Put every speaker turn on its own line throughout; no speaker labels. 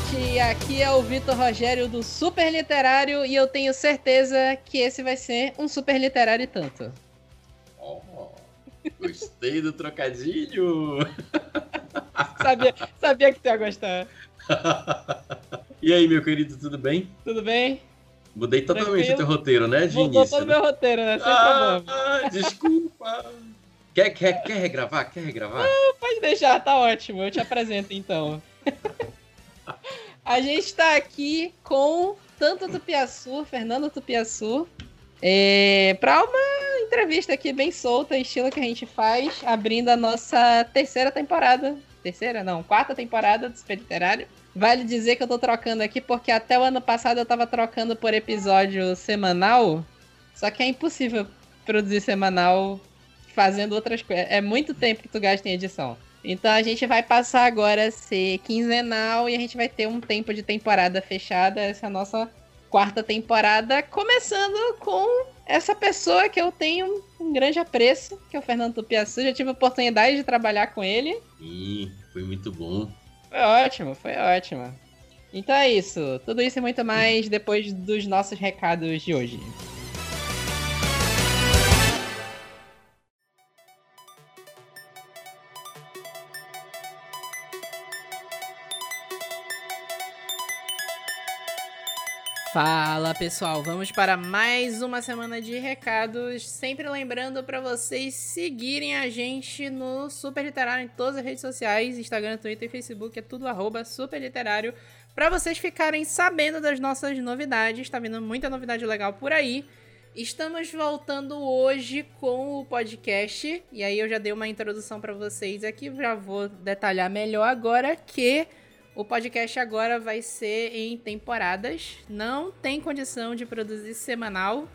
noite. Aqui é o Vitor Rogério do Super Literário e eu tenho certeza que esse vai ser um super literário e tanto.
Oh, gostei do trocadilho.
sabia, sabia que tu ia gostar.
e aí, meu querido, tudo bem?
Tudo bem?
Mudei totalmente o teu roteiro, né, de
Mudou
início?
todo o
né?
meu roteiro, né? Sem
Ah,
problema.
desculpa. Quer, quer, quer regravar? Quer regravar?
Pode deixar, tá ótimo. Eu te apresento então. A gente tá aqui com tanto Tupiaçu, Fernando Tupiaçu, é, para uma entrevista aqui bem solta, estilo que a gente faz, abrindo a nossa terceira temporada. Terceira? Não, quarta temporada do Super Literário. Vale dizer que eu tô trocando aqui porque até o ano passado eu tava trocando por episódio semanal. Só que é impossível produzir semanal fazendo outras coisas. É muito tempo que tu gasta em edição. Então a gente vai passar agora a ser quinzenal e a gente vai ter um tempo de temporada fechada. Essa é a nossa quarta temporada, começando com essa pessoa que eu tenho um grande apreço, que é o Fernando Tupiaçu. Já tive a oportunidade de trabalhar com ele.
Ih, foi muito bom.
Foi ótimo, foi ótimo. Então é isso. Tudo isso e muito mais depois dos nossos recados de hoje. Fala pessoal, vamos para mais uma semana de recados. Sempre lembrando para vocês seguirem a gente no Super Literário em todas as redes sociais: Instagram, Twitter e Facebook, é tudo arroba Super Literário. Para vocês ficarem sabendo das nossas novidades, tá vindo muita novidade legal por aí. Estamos voltando hoje com o podcast, e aí eu já dei uma introdução para vocês aqui, já vou detalhar melhor agora que o podcast agora vai ser em temporadas. Não tem condição de produzir semanal.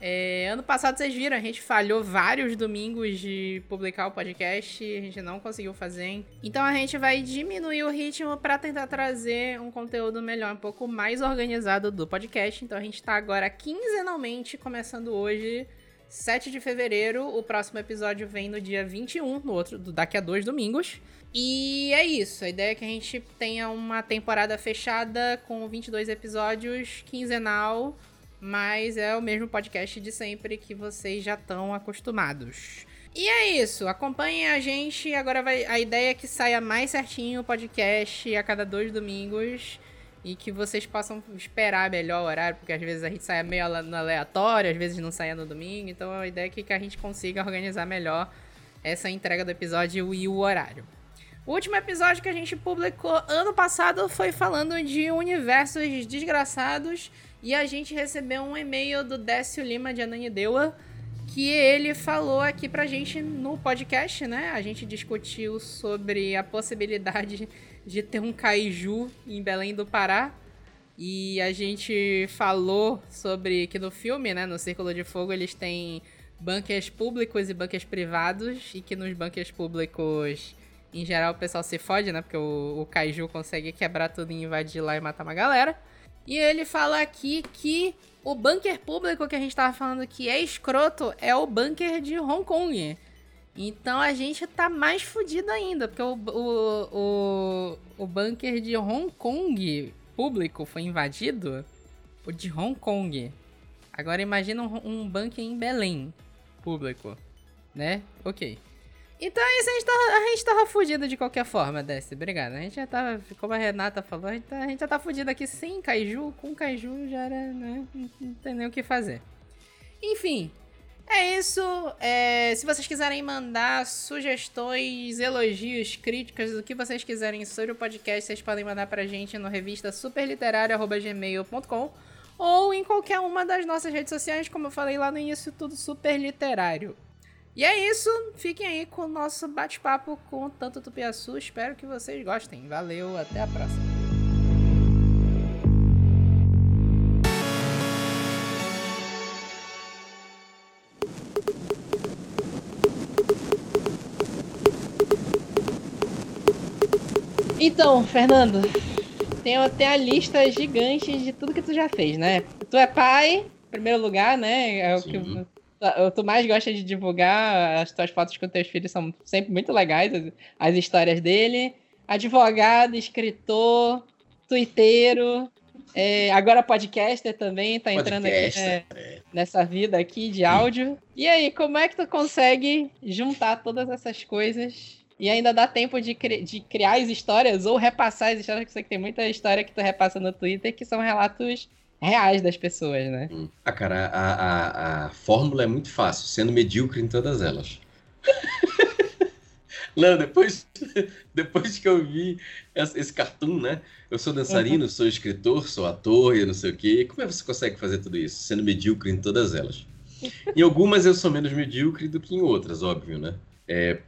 É, ano passado vocês viram, a gente falhou vários domingos de publicar o podcast, a gente não conseguiu fazer. Então a gente vai diminuir o ritmo para tentar trazer um conteúdo melhor, um pouco mais organizado do podcast. Então a gente tá agora quinzenalmente, começando hoje, 7 de fevereiro. O próximo episódio vem no dia 21, no outro, daqui a dois domingos. E é isso. A ideia é que a gente tenha uma temporada fechada com 22 episódios, quinzenal, mas é o mesmo podcast de sempre que vocês já estão acostumados. E é isso. Acompanhem a gente. Agora vai, a ideia é que saia mais certinho o podcast a cada dois domingos. E que vocês possam esperar melhor o horário, porque às vezes a gente sai meio no aleatório, às vezes não sai no domingo. Então a ideia é que a gente consiga organizar melhor essa entrega do episódio e o horário. O último episódio que a gente publicou ano passado foi falando de universos desgraçados e a gente recebeu um e-mail do Décio Lima de Ananindeua que ele falou aqui pra gente no podcast, né? A gente discutiu sobre a possibilidade de ter um kaiju em Belém do Pará. E a gente falou sobre que no filme, né, no Círculo de Fogo, eles têm bunkers públicos e bunkers privados e que nos bunkers públicos em geral o pessoal se fode, né? Porque o, o Kaiju consegue quebrar tudo e invadir lá e matar uma galera. E ele fala aqui que o bunker público que a gente tava falando que é escroto é o bunker de Hong Kong. Então a gente tá mais fudido ainda, porque o, o, o, o bunker de Hong Kong público foi invadido. O de Hong Kong. Agora imagina um, um bunker em Belém público, né? Ok. Então é isso, a gente, tá, a gente tava fudido de qualquer forma, Desce. Obrigado. A gente já tava, como a Renata falou, a gente, tá, a gente já tá fudido aqui sem Kaiju. Com Kaiju já era, né? Não tem nem o que fazer. Enfim, é isso. É, se vocês quiserem mandar sugestões, elogios, críticas, o que vocês quiserem sobre o podcast, vocês podem mandar pra gente no revista superliterário.gmail.com ou em qualquer uma das nossas redes sociais, como eu falei lá no início, tudo super literário. E é isso, fiquem aí com o nosso bate-papo com o Tanto Tupiaçu. Espero que vocês gostem. Valeu, até a próxima. Então, Fernando, tem até a lista gigante de tudo que tu já fez, né? Tu é pai, em primeiro lugar, né? É o
Sim.
que tu mais gosta de divulgar. As tuas fotos com teus filhos são sempre muito legais, as, as histórias dele. Advogado, escritor, twitteiro, é, agora podcaster também, tá entrando aqui, é, nessa vida aqui de áudio. E aí, como é que tu consegue juntar todas essas coisas e ainda dá tempo de, cri de criar as histórias ou repassar as histórias, que sei que tem muita história que tu repassa no Twitter que são relatos reais das pessoas, né?
Hum. Ah, cara, a, a, a fórmula é muito fácil, sendo medíocre em todas elas. Não, depois, depois que eu vi esse cartoon, né? Eu sou dançarino, uhum. sou escritor, sou ator e não sei o quê. Como é que você consegue fazer tudo isso? Sendo medíocre em todas elas. Em algumas eu sou menos medíocre do que em outras, óbvio, né? É,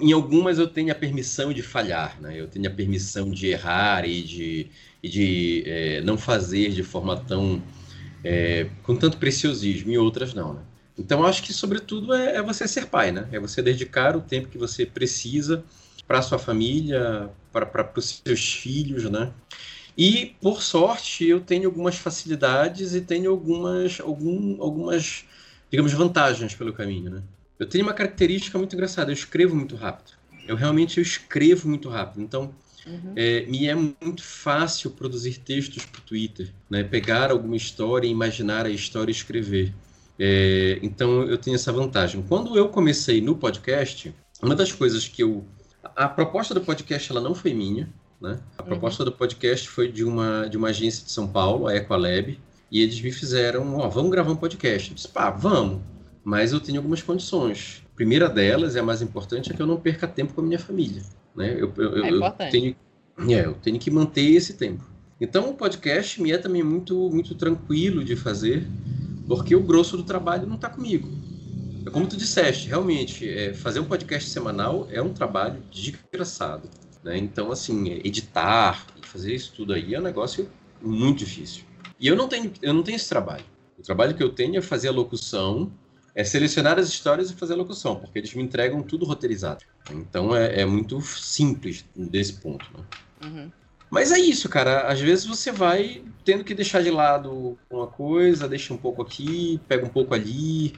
em algumas eu tenho a permissão de falhar, né? Eu tenho a permissão de errar e de, e de é, não fazer de forma tão... É, com tanto preciosismo. Em outras não, né? Então, acho que, sobretudo, é, é, você ser pai, né? É você dedicar o tempo que você precisa para sua família, para os seus filhos, né? E, por sorte, eu tenho algumas facilidades e tenho algumas, algum, algumas digamos, vantagens pelo caminho, né? Eu tenho uma característica muito engraçada, eu escrevo muito rápido. Eu realmente eu escrevo muito rápido. Então, Uhum. É, me é muito fácil produzir textos para o Twitter, né? pegar alguma história, imaginar a história e escrever. É, então eu tenho essa vantagem. Quando eu comecei no podcast, uma das coisas que eu. A proposta do podcast ela não foi minha. Né? A uhum. proposta do podcast foi de uma, de uma agência de São Paulo, a Equalab, e eles me fizeram: Ó, vamos gravar um podcast. Eu disse: pá, vamos, mas eu tenho algumas condições. A primeira delas, e a mais importante, é que eu não perca tempo com a minha família. Né? Eu, eu, é eu tenho, é, eu tenho que manter esse tempo. Então o podcast me é também muito, muito tranquilo de fazer porque o grosso do trabalho não está comigo. É como tu disseste, realmente, é, fazer um podcast semanal é um trabalho desgraçado. Né? Então, assim, editar e fazer isso tudo aí é um negócio muito difícil. E eu não tenho, eu não tenho esse trabalho. O trabalho que eu tenho é fazer a locução, é selecionar as histórias e fazer a locução, porque eles me entregam tudo roteirizado. Então é, é muito simples desse ponto. Né? Uhum. Mas é isso, cara. Às vezes você vai tendo que deixar de lado uma coisa, deixa um pouco aqui, pega um pouco ali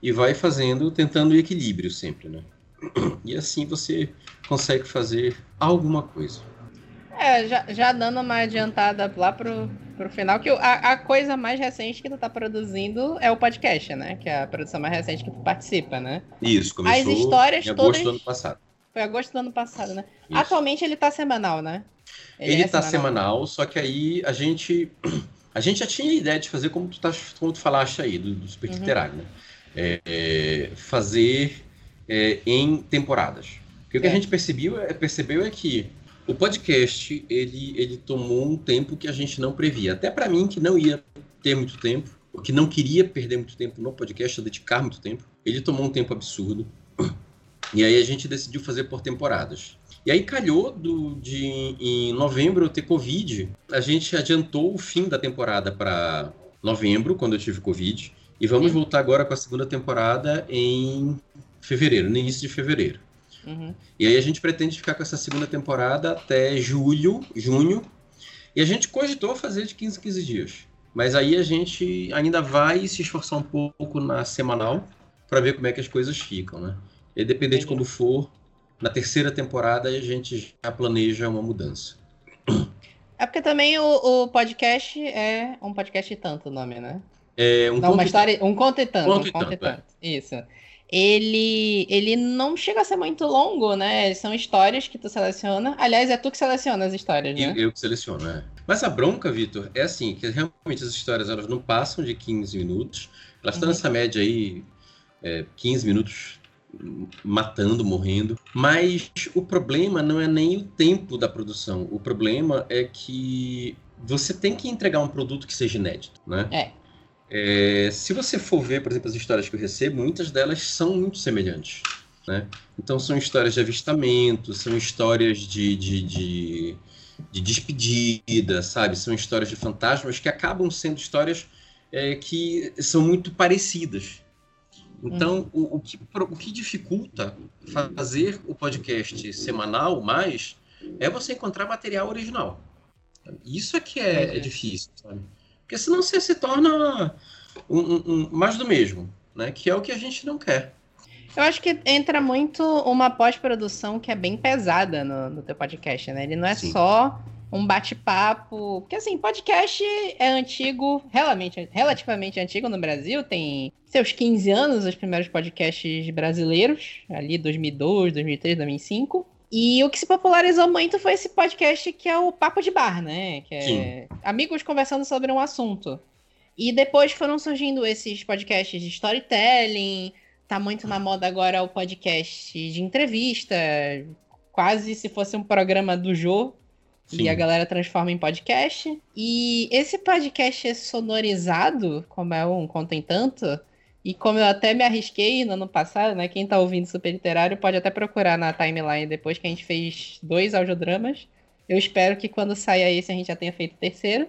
e vai fazendo, tentando o equilíbrio sempre, né? E assim você consegue fazer alguma coisa.
É, já, já dando uma adiantada lá pro, pro final, que a, a coisa mais recente que tu tá produzindo é o podcast, né? Que é a produção mais recente que tu participa, né?
Isso, começou
As histórias
em agosto
todas...
do ano passado.
Foi agosto do ano passado, né? Isso. Atualmente ele tá semanal, né?
Ele, está é semanal. semanal, só que aí a gente a gente já tinha a ideia de fazer como tu, tá, como tu falaste aí, do, do Super uhum. Literário, né? É, é, fazer é, em temporadas. Porque o que a é. gente percebeu é, percebeu é que o podcast ele, ele tomou um tempo que a gente não previa. Até para mim, que não ia ter muito tempo, que não queria perder muito tempo no podcast, dedicar muito tempo, ele tomou um tempo absurdo. E aí a gente decidiu fazer por temporadas. E aí calhou do, de em novembro eu ter Covid. A gente adiantou o fim da temporada para novembro, quando eu tive Covid. E vamos voltar agora com a segunda temporada em fevereiro, no início de fevereiro. Uhum. E aí a gente pretende ficar com essa segunda temporada até julho, junho. E a gente cogitou fazer de 15 em 15 dias. Mas aí a gente ainda vai se esforçar um pouco na semanal para ver como é que as coisas ficam, né? E depender de quando for, na terceira temporada a gente já planeja uma mudança.
É porque também o, o podcast é um podcast e tanto o nome, né?
É um, não,
uma história, um conto e tanto.
Conto um conto e tanto, tanto.
É. Isso. Ele, ele não chega a ser muito longo, né? São histórias que tu seleciona. Aliás, é tu que seleciona as histórias, né?
Eu, eu que seleciono, é. Mas a bronca, Vitor, é assim, que realmente as histórias elas não passam de 15 minutos. Elas estão uhum. nessa média aí, é, 15 minutos matando, morrendo. Mas o problema não é nem o tempo da produção. O problema é que você tem que entregar um produto que seja inédito, né?
É.
é se você for ver, por exemplo, as histórias que eu recebo, muitas delas são muito semelhantes. Né? Então são histórias de avistamento, são histórias de, de, de, de despedida, sabe? São histórias de fantasmas que acabam sendo histórias é, que são muito parecidas. Então, uhum. o, o, que, o que dificulta fazer o podcast semanal mais é você encontrar material original. Isso é que é, é difícil, sabe? Porque senão você se torna um, um, um, mais do mesmo, né? Que é o que a gente não quer.
Eu acho que entra muito uma pós-produção que é bem pesada no, no teu podcast, né? Ele não é Sim. só um bate-papo. Porque assim, podcast é antigo, relativamente, relativamente antigo no Brasil, tem seus 15 anos, os primeiros podcasts brasileiros, ali 2002, 2003, 2005. E o que se popularizou muito foi esse podcast que é o Papo de Bar, né? Que é Sim. amigos conversando sobre um assunto. E depois foram surgindo esses podcasts de storytelling, tá muito na moda agora o podcast de entrevista, quase se fosse um programa do Jô, Sim. E a galera transforma em podcast. E esse podcast é sonorizado, como é um Contem Tanto, e como eu até me arrisquei no ano passado, né? Quem tá ouvindo Super Literário pode até procurar na timeline depois que a gente fez dois audiodramas. Eu espero que quando saia esse a gente já tenha feito o terceiro.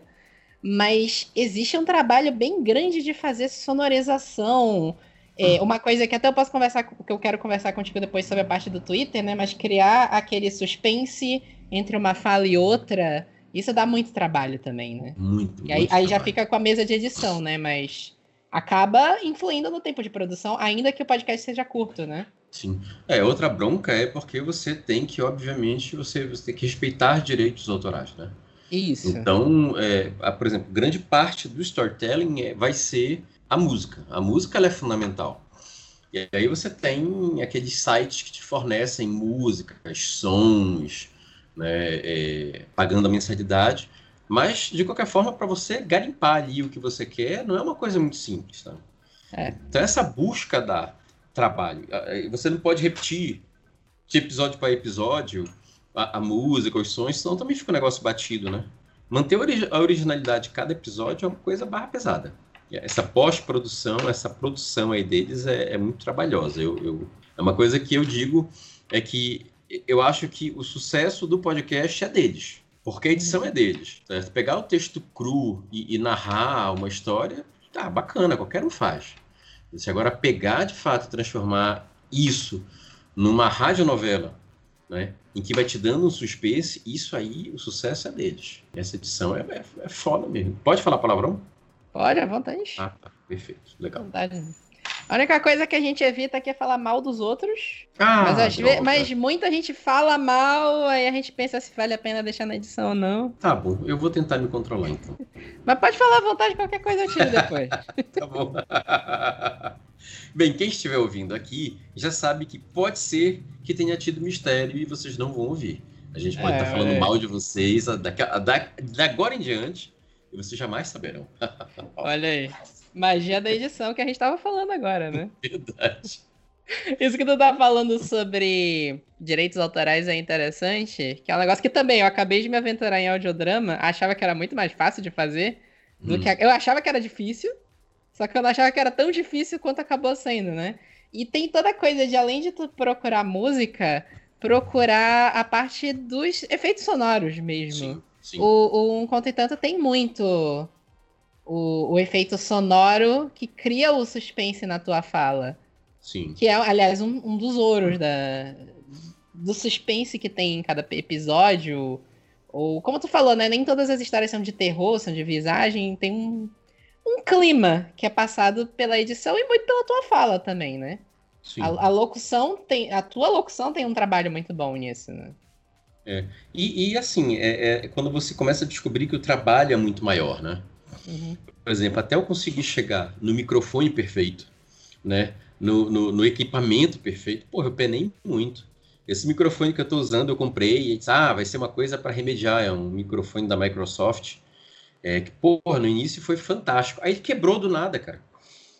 Mas existe um trabalho bem grande de fazer sonorização. É, uma coisa que até eu posso conversar, que eu quero conversar contigo depois sobre a parte do Twitter, né? Mas criar aquele suspense entre uma fala e outra, isso dá muito trabalho também, né?
Muito.
E aí,
aí
já fica com a mesa de edição, né? Mas acaba influindo no tempo de produção, ainda que o podcast seja curto, né?
Sim. É, outra bronca é porque você tem que, obviamente, você, você tem que respeitar direitos autorais, né?
Isso.
Então, é, por exemplo, grande parte do storytelling é, vai ser a música. A música é fundamental. E aí você tem aqueles sites que te fornecem músicas, sons, né, é, pagando a mensalidade. Mas, de qualquer forma, para você garimpar ali o que você quer, não é uma coisa muito simples. Tá? É. Então, essa busca dá trabalho. Você não pode repetir de episódio para episódio a, a, música, os sons, senão também fica um negócio batido, né? Manter a originalidade de cada episódio é uma coisa barra pesada. Essa pós-produção, essa produção aí deles é, é muito trabalhosa. Eu, eu, é uma coisa que eu digo é que eu acho que o sucesso do podcast é deles, porque a edição é deles. Certo? Pegar o texto cru e, e, narrar uma história, tá bacana, qualquer um faz. Se agora pegar de fato transformar isso numa radionovela, né, em que vai te dando um suspense, isso aí, o sucesso é deles. Essa edição é, é, é foda mesmo. Pode falar palavrão?
Pode, à vontade.
Ah, tá. Perfeito. Legal.
Vontade. A única coisa que a gente evita aqui é falar mal dos outros.
Ah,
mas, vezes, mas muita gente fala mal, aí a gente pensa se vale a pena deixar na edição ou não.
Tá bom, eu vou tentar me controlar então.
mas pode falar à vontade, qualquer coisa eu tiro depois.
tá bom. Bem, quem estiver ouvindo aqui já sabe que pode ser que tenha tido mistério e vocês não vão ouvir. A gente pode estar é, tá falando é. mal de vocês da, da, da agora em diante e vocês jamais saberão.
Olha aí. Magia da edição que a gente tava falando agora, né?
Verdade.
Isso que tu tá falando sobre direitos autorais é interessante, que é um negócio que também eu acabei de me aventurar em audiodrama, achava que era muito mais fácil de fazer do hum. que eu achava que era difícil, só que eu não achava que era tão difícil quanto acabou sendo, né? E tem toda a coisa de além de tu procurar música, procurar a parte dos efeitos sonoros mesmo. Sim, sim. O, o Um Conto e Tanto tem muito o, o efeito sonoro que cria o suspense na tua fala.
Sim.
Que é, aliás, um, um dos ouros da, do suspense que tem em cada episódio. Ou, como tu falou, né? Nem todas as histórias são de terror, são de visagem. Tem um, um clima que é passado pela edição e muito pela tua fala também, né? Sim. A, a locução tem. A tua locução tem um trabalho muito bom nisso, né?
É. E, e assim, é, é, quando você começa a descobrir que o trabalho é muito maior, né? Uhum. Por exemplo, até eu conseguir chegar no microfone perfeito, né? No, no, no, equipamento perfeito, porra, eu penei muito. Esse microfone que eu estou usando, eu comprei e disse, ah, vai ser uma coisa para remediar, é um microfone da Microsoft. É, que, porra, no início foi fantástico. Aí quebrou do nada, cara.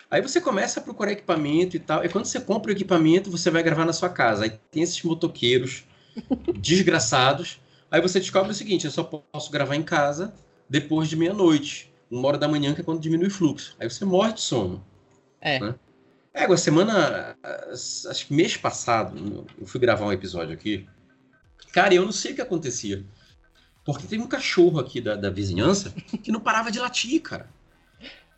Aí você começa a procurar equipamento e tal. E quando você compra o equipamento, você vai gravar na sua casa. Aí tem esses motoqueiros desgraçados. Aí você descobre o seguinte: eu só posso gravar em casa depois de meia-noite uma hora da manhã, que é quando diminui o fluxo. Aí você morre de sono.
É. Né?
É, agora, semana. Acho que mês passado, eu fui gravar um episódio aqui. Cara, eu não sei o que acontecia. Porque tem um cachorro aqui da, da vizinhança que não parava de latir, cara.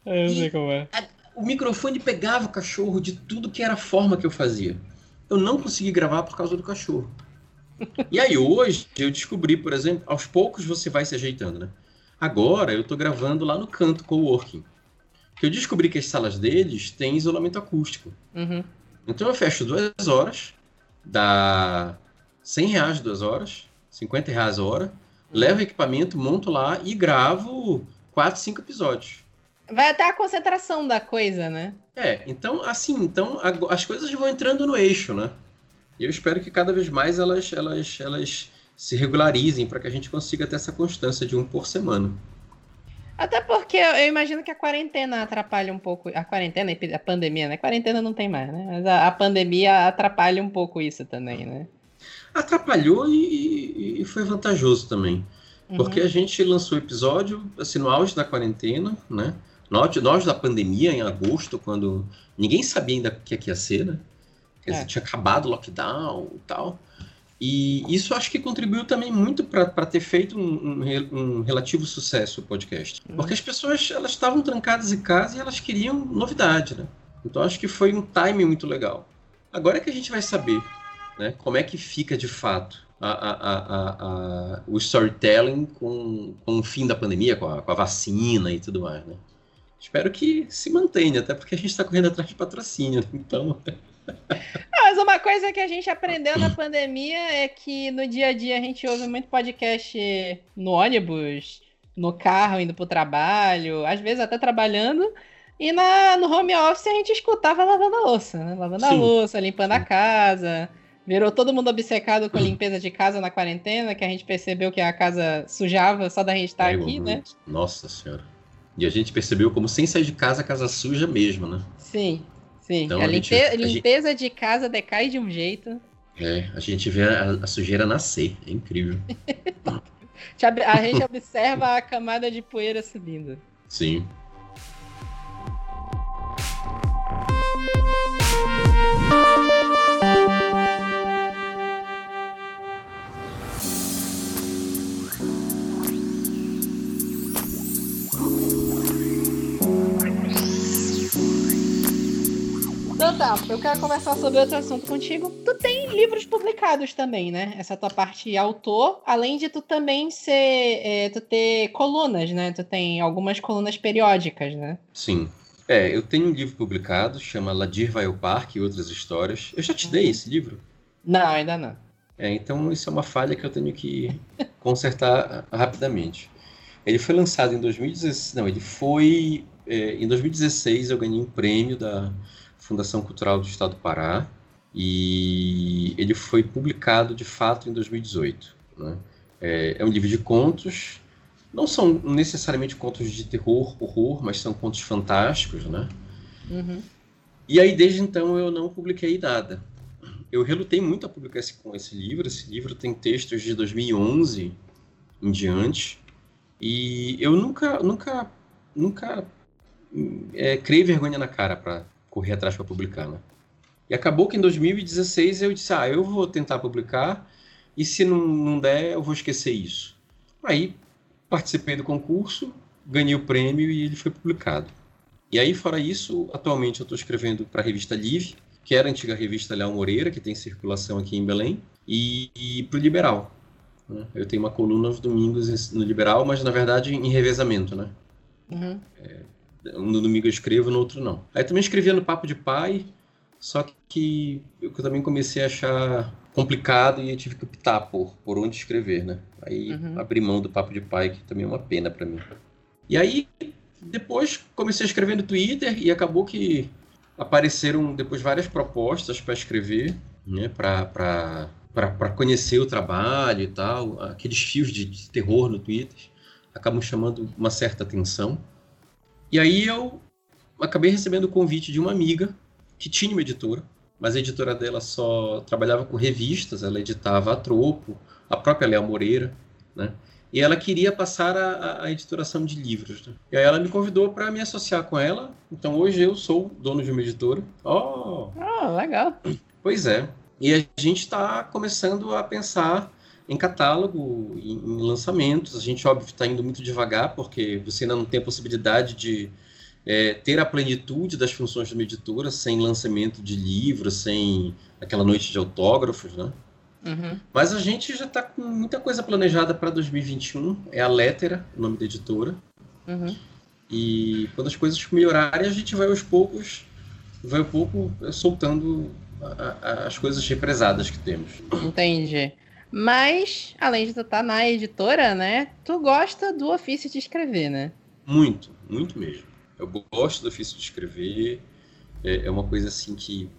É, eu sei como é.
o microfone pegava o cachorro de tudo que era a forma que eu fazia. Eu não consegui gravar por causa do cachorro. E aí hoje eu descobri, por exemplo, aos poucos você vai se ajeitando, né? Agora eu estou gravando lá no canto coworking. Que eu descobri que as salas deles têm isolamento acústico.
Uhum.
Então eu fecho duas horas, dá 100 reais duas horas, 50 reais a hora. levo equipamento, monto lá e gravo quatro, cinco episódios.
Vai até a concentração da coisa, né?
É, então, assim, então as coisas vão entrando no eixo, né? E eu espero que cada vez mais elas, elas, elas se regularizem para que a gente consiga ter essa constância de um por semana.
Até porque eu imagino que a quarentena atrapalha um pouco. A quarentena, a pandemia, né? A quarentena não tem mais, né? Mas a, a pandemia atrapalha um pouco isso também, né?
Atrapalhou e, e foi vantajoso também. Uhum. Porque a gente lançou o episódio assim, no auge da quarentena, né? No auge, no auge da pandemia, em agosto, quando ninguém sabia ainda o que ia ser, né? Quer dizer, é. tinha acabado o lockdown e tal. E isso acho que contribuiu também muito para ter feito um, um, um, relativo sucesso o podcast. Uhum. Porque as pessoas elas estavam trancadas em casa e elas queriam novidade, né? Então acho que foi um timing muito legal. Agora é que a gente vai saber né, como é que fica de fato a, a, a, o storytelling com, com o fim da pandemia, com a, com a vacina e tudo mais, né? Espero que se mantenha, até porque a gente está correndo atrás de patrocínio, então...
Mas uma coisa que a gente aprendeu na pandemia é que no dia a dia a gente ouve muito podcast no ônibus, no carro, indo pro trabalho, às vezes até trabalhando. E na, no home office a gente escutava lavando a louça, né? Lavando Sim. a louça, limpando a casa. Virou todo mundo obcecado com a limpeza de casa na quarentena, que a gente percebeu que a casa sujava só da gente estar é, aqui, né?
Nossa senhora. E a gente percebeu como sem sair de casa a casa suja mesmo, né?
Sim. Sim, então, a, a, gente, a limpeza gente... de casa decai de um jeito.
É, a gente vê a, a sujeira nascer, é incrível.
a gente observa a camada de poeira subindo.
Sim.
Tá, eu quero conversar sobre outro assunto contigo. Tu tem livros publicados também, né? Essa tua parte autor, além de tu também ser. É, tu ter colunas, né? Tu tem algumas colunas periódicas, né?
Sim. É, eu tenho um livro publicado, chama Ladir vai ao Parque e Outras Histórias. Eu já te dei esse livro?
Não, ainda não.
É, então isso é uma falha que eu tenho que consertar rapidamente. Ele foi lançado em 2016. Não, ele foi. É, em 2016 eu ganhei um prêmio da Fundação Cultural do Estado do Pará, e ele foi publicado de fato em 2018. Né? É, é, um livro de contos, não são necessariamente contos de terror, horror, mas são contos fantásticos, né? Uhum. E aí, desde então, eu não publiquei nada. Eu relutei muito a publicar esse, com esse livro. Esse livro tem textos de 2011 em diante. E eu nunca, nunca, nunca é, criei vergonha na cara para correr atrás para publicar, né? E acabou que em 2016 eu disse, ah, eu vou tentar publicar e se não, não der, eu vou esquecer isso. Aí participei do concurso, ganhei o prêmio e ele foi publicado. E aí, fora isso, atualmente eu estou escrevendo para a revista Live, que era a antiga revista Léo Moreira, que tem circulação aqui em Belém, e, e para o Liberal. Né? Eu tenho uma coluna aos domingos no Liberal, mas na verdade em revezamento, né? Uhum. É, no domingo eu escrevo, no outro não. Aí também escrevia no Papo de Pai, só que eu também comecei a achar complicado e eu tive que optar por, por onde escrever, né? Aí uhum. abri mão do Papo de Pai, que também é uma pena para mim. E aí, depois comecei a escrever no Twitter e acabou que apareceram depois várias propostas para escrever, né? Para conhecer o trabalho e tal. Aqueles fios de, de terror no Twitter acabam chamando uma certa atenção. E aí eu acabei recebendo o convite de uma amiga que tinha uma editora, mas a editora dela só trabalhava com revistas, ela editava a Tropo, a própria Léo Moreira, né? E ela queria passar a, a editoração de livros. Né? E aí ela me convidou para me associar com ela. Então hoje eu sou dono de uma editora.
Oh! Ah, legal.
Pois é. E a gente está começando a pensar em catálogo, em, em lançamentos. A gente, óbvio, está indo muito devagar, porque você ainda não tem a possibilidade de é, ter a plenitude das funções de uma editora sem lançamento de livros, sem aquela noite de autógrafos, né? Uhum. Mas a gente já está com muita coisa planejada para 2021. É a Lettera, o nome da editora. Uhum. E quando as coisas melhorarem, a gente vai aos poucos, vai um pouco soltando a, a, as coisas represadas que temos.
Entendi. Mas, além de tu estar tá na editora, né? Tu gosta do ofício de escrever, né?
Muito, muito mesmo. Eu gosto do ofício de escrever. É, é uma coisa assim que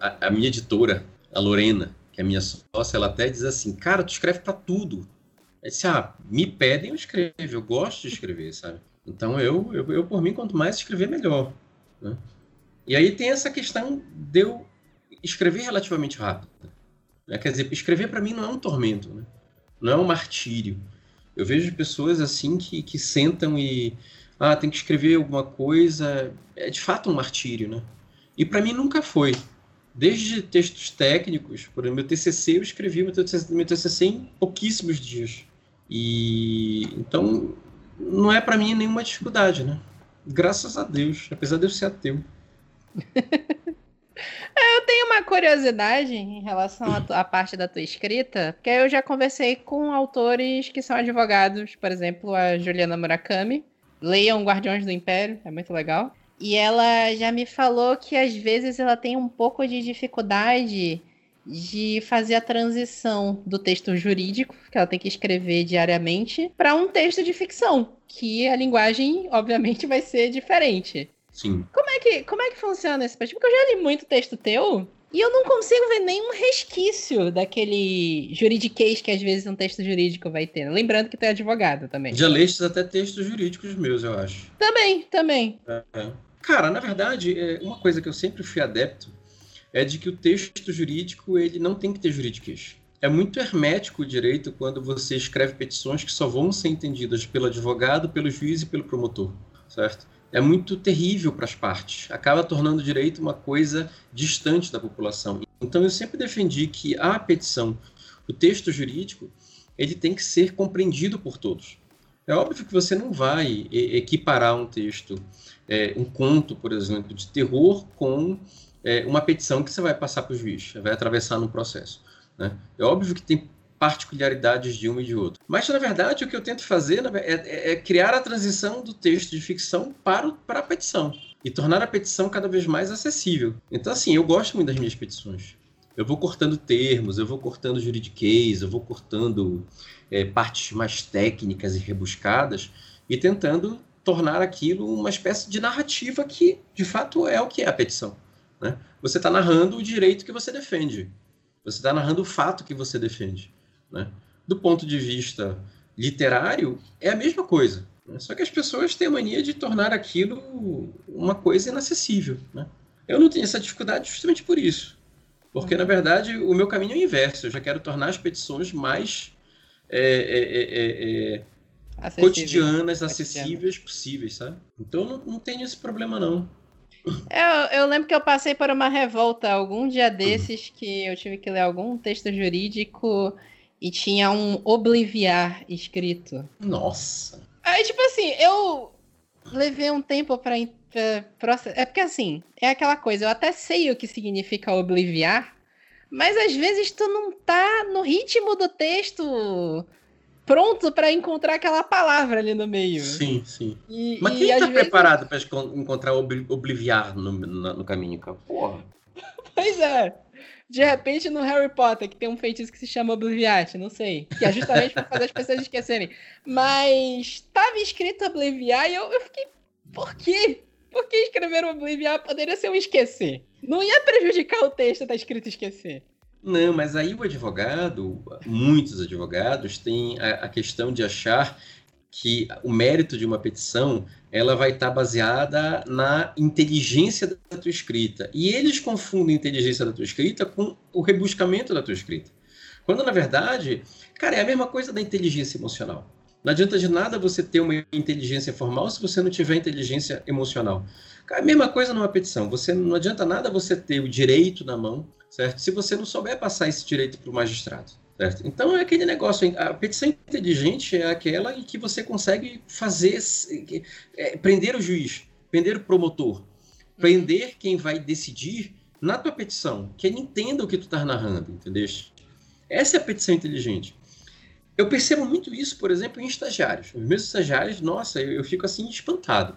a, minha editora, a Lorena, que é a minha sócia, ela até diz assim, cara, tu escreve para tudo. Aí disse, ah, me pedem, eu escrevo. Eu gosto de escrever, sabe? Então eu, eu, eu por mim, quanto mais escrever, melhor. Né? E aí tem essa questão de eu escrever relativamente rápido. Né? Quer dizer, escrever para mim não é um tormento, né? não é um martírio. Eu vejo pessoas assim que, que sentam e. Ah, tem que escrever alguma coisa. É de fato um martírio, né? E para mim nunca foi. Desde textos técnicos, por exemplo, meu TCC, eu escrevi meu TCC, meu TCC em pouquíssimos dias. E então não é para mim nenhuma dificuldade, né? Graças a Deus, apesar de eu ser ateu.
Eu tenho uma curiosidade em relação à parte da tua escrita, porque eu já conversei com autores que são advogados, por exemplo, a Juliana Murakami. Leiam Guardiões do Império, é muito legal. E ela já me falou que às vezes ela tem um pouco de dificuldade de fazer a transição do texto jurídico, que ela tem que escrever diariamente, para um texto de ficção, que a linguagem, obviamente, vai ser diferente.
Sim.
Como é que, como é que funciona esse Porque eu já li muito texto teu e eu não consigo ver nenhum resquício daquele juridiquês que às vezes um texto jurídico vai ter. Lembrando que tu é advogado também.
Já lestes até textos jurídicos meus, eu acho.
Também, também.
É, é. Cara, na verdade, é uma coisa que eu sempre fui adepto é de que o texto jurídico ele não tem que ter juridiquês. É muito hermético o direito quando você escreve petições que só vão ser entendidas pelo advogado, pelo juiz e pelo promotor, certo? É muito terrível para as partes. Acaba tornando o direito uma coisa distante da população. Então eu sempre defendi que a petição, o texto jurídico, ele tem que ser compreendido por todos. É óbvio que você não vai equiparar um texto, é, um conto, por exemplo, de terror com é, uma petição que você vai passar para o juiz, vai atravessar no processo. Né? É óbvio que tem particularidades de um e de outro. Mas, na verdade, o que eu tento fazer é, é, é criar a transição do texto de ficção para, o, para a petição e tornar a petição cada vez mais acessível. Então, assim, eu gosto muito das minhas petições. Eu vou cortando termos, eu vou cortando juridiquês, eu vou cortando é, partes mais técnicas e rebuscadas e tentando tornar aquilo uma espécie de narrativa que, de fato, é o que é a petição. Né? Você está narrando o direito que você defende. Você está narrando o fato que você defende. Né? Do ponto de vista literário, é a mesma coisa. Né? Só que as pessoas têm a mania de tornar aquilo uma coisa inacessível. Né? Eu não tenho essa dificuldade justamente por isso. Porque, na verdade, o meu caminho é o inverso. Eu já quero tornar as petições mais é, é, é, Acessível. cotidianas, acessíveis possíveis, sabe? Então, não, não tenho esse problema, não.
Eu, eu, lembro que eu passei por uma revolta algum dia desses que eu tive que ler algum texto jurídico e tinha um obliviar escrito.
Nossa.
Aí, tipo assim, eu levei um tempo pra. É porque assim, é aquela coisa, eu até sei o que significa obliviar, mas às vezes tu não tá no ritmo do texto pronto para encontrar aquela palavra ali no meio.
Sim, sim. E, Mas quem está vezes... preparado para encontrar obliviar no, no, no, caminho, cara? Porra.
pois é. De repente, no Harry Potter, que tem um feitiço que se chama Obliviate, não sei. Que é justamente para fazer as pessoas esquecerem. Mas estava escrito Obliviar e eu, eu fiquei. Por quê? Por que escrever Obliviar poderia ser um esquecer? Não ia prejudicar o texto tá escrito esquecer.
Não, mas aí o advogado, muitos advogados, têm a, a questão de achar que o mérito de uma petição ela vai estar baseada na inteligência da tua escrita. E eles confundem a inteligência da tua escrita com o rebuscamento da tua escrita. Quando, na verdade, cara, é a mesma coisa da inteligência emocional. Não adianta de nada você ter uma inteligência formal se você não tiver inteligência emocional. A mesma coisa numa petição. Você não adianta nada você ter o direito na mão, certo? Se você não souber passar esse direito para o magistrado. Certo? Então é aquele negócio, a petição inteligente é aquela em que você consegue fazer, é, prender o juiz, prender o promotor, prender quem vai decidir na tua petição, que ele entenda o que tu está narrando, entendeu? Essa é a petição inteligente. Eu percebo muito isso, por exemplo, em estagiários. Os meus estagiários, nossa, eu, eu fico assim espantado.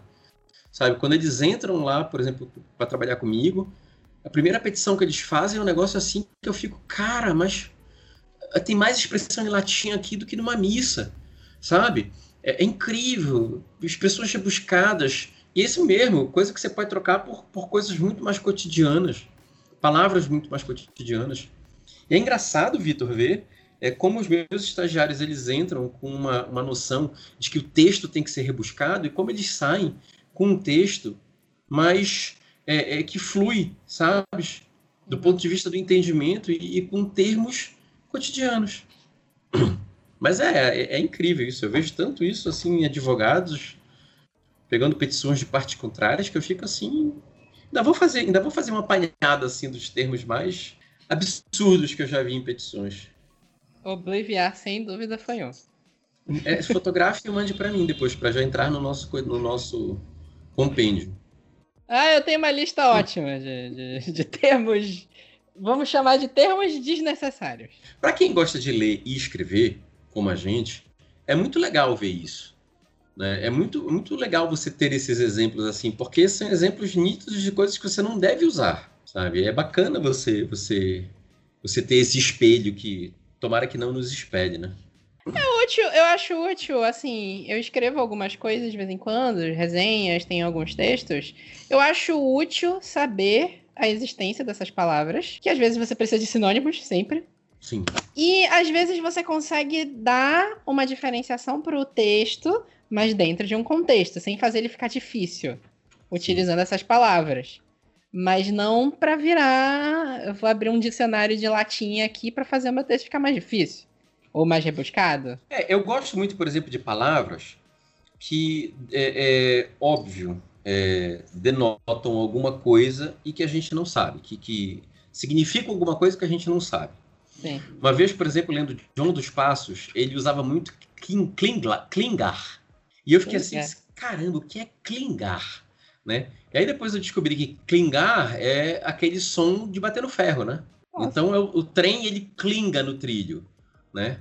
Sabe, quando eles entram lá, por exemplo, para trabalhar comigo, a primeira petição que eles fazem é um negócio assim que eu fico, cara, mas tem mais expressão em latim aqui do que numa missa, sabe? É, é incrível. Expressões rebuscadas. E esse mesmo, coisa que você pode trocar por, por coisas muito mais cotidianas. Palavras muito mais cotidianas. E é engraçado, Vitor, ver é como os meus estagiários eles entram com uma, uma noção de que o texto tem que ser rebuscado e como eles saem com um texto mais é, é, que flui, sabes? Do ponto de vista do entendimento e, e com termos cotidianos. Mas é, é, é, incrível isso. Eu vejo tanto isso assim em advogados pegando petições de partes contrárias que eu fico assim. Ainda vou fazer, ainda vou fazer uma apanhada assim dos termos mais absurdos que eu já vi em petições.
Obliviar, sem dúvida, foi um.
É, fotografe e mande para mim depois, para já entrar no nosso, no nosso compêndio.
Ah, eu tenho uma lista ótima de, de, de termos. Vamos chamar de termos desnecessários.
Para quem gosta de ler e escrever, como a gente, é muito legal ver isso. Né? É muito, muito legal você ter esses exemplos assim, porque são exemplos nítidos de coisas que você não deve usar, sabe? É bacana você, você, você ter esse espelho que tomara que não nos espelhe, né?
É útil, eu acho útil, assim, eu escrevo algumas coisas de vez em quando, resenhas, tem alguns textos. Eu acho útil saber a existência dessas palavras, que às vezes você precisa de sinônimos, sempre.
Sim.
E às vezes você consegue dar uma diferenciação para o texto, mas dentro de um contexto, sem fazer ele ficar difícil, utilizando essas palavras mas não para virar. Eu vou abrir um dicionário de latim aqui para fazer o meu texto ficar mais difícil ou mais rebuscado.
É, eu gosto muito, por exemplo, de palavras que é, é óbvio é, denotam alguma coisa e que a gente não sabe, que, que significam alguma coisa que a gente não sabe.
Sim.
Uma vez, por exemplo, lendo João dos Passos, ele usava muito clingar. E eu fiquei assim, caramba, o que é clingar? né? E aí depois eu descobri que clingar é aquele som de bater no ferro, né? Nossa. Então é o, o, trem ele clinga no trilho, né?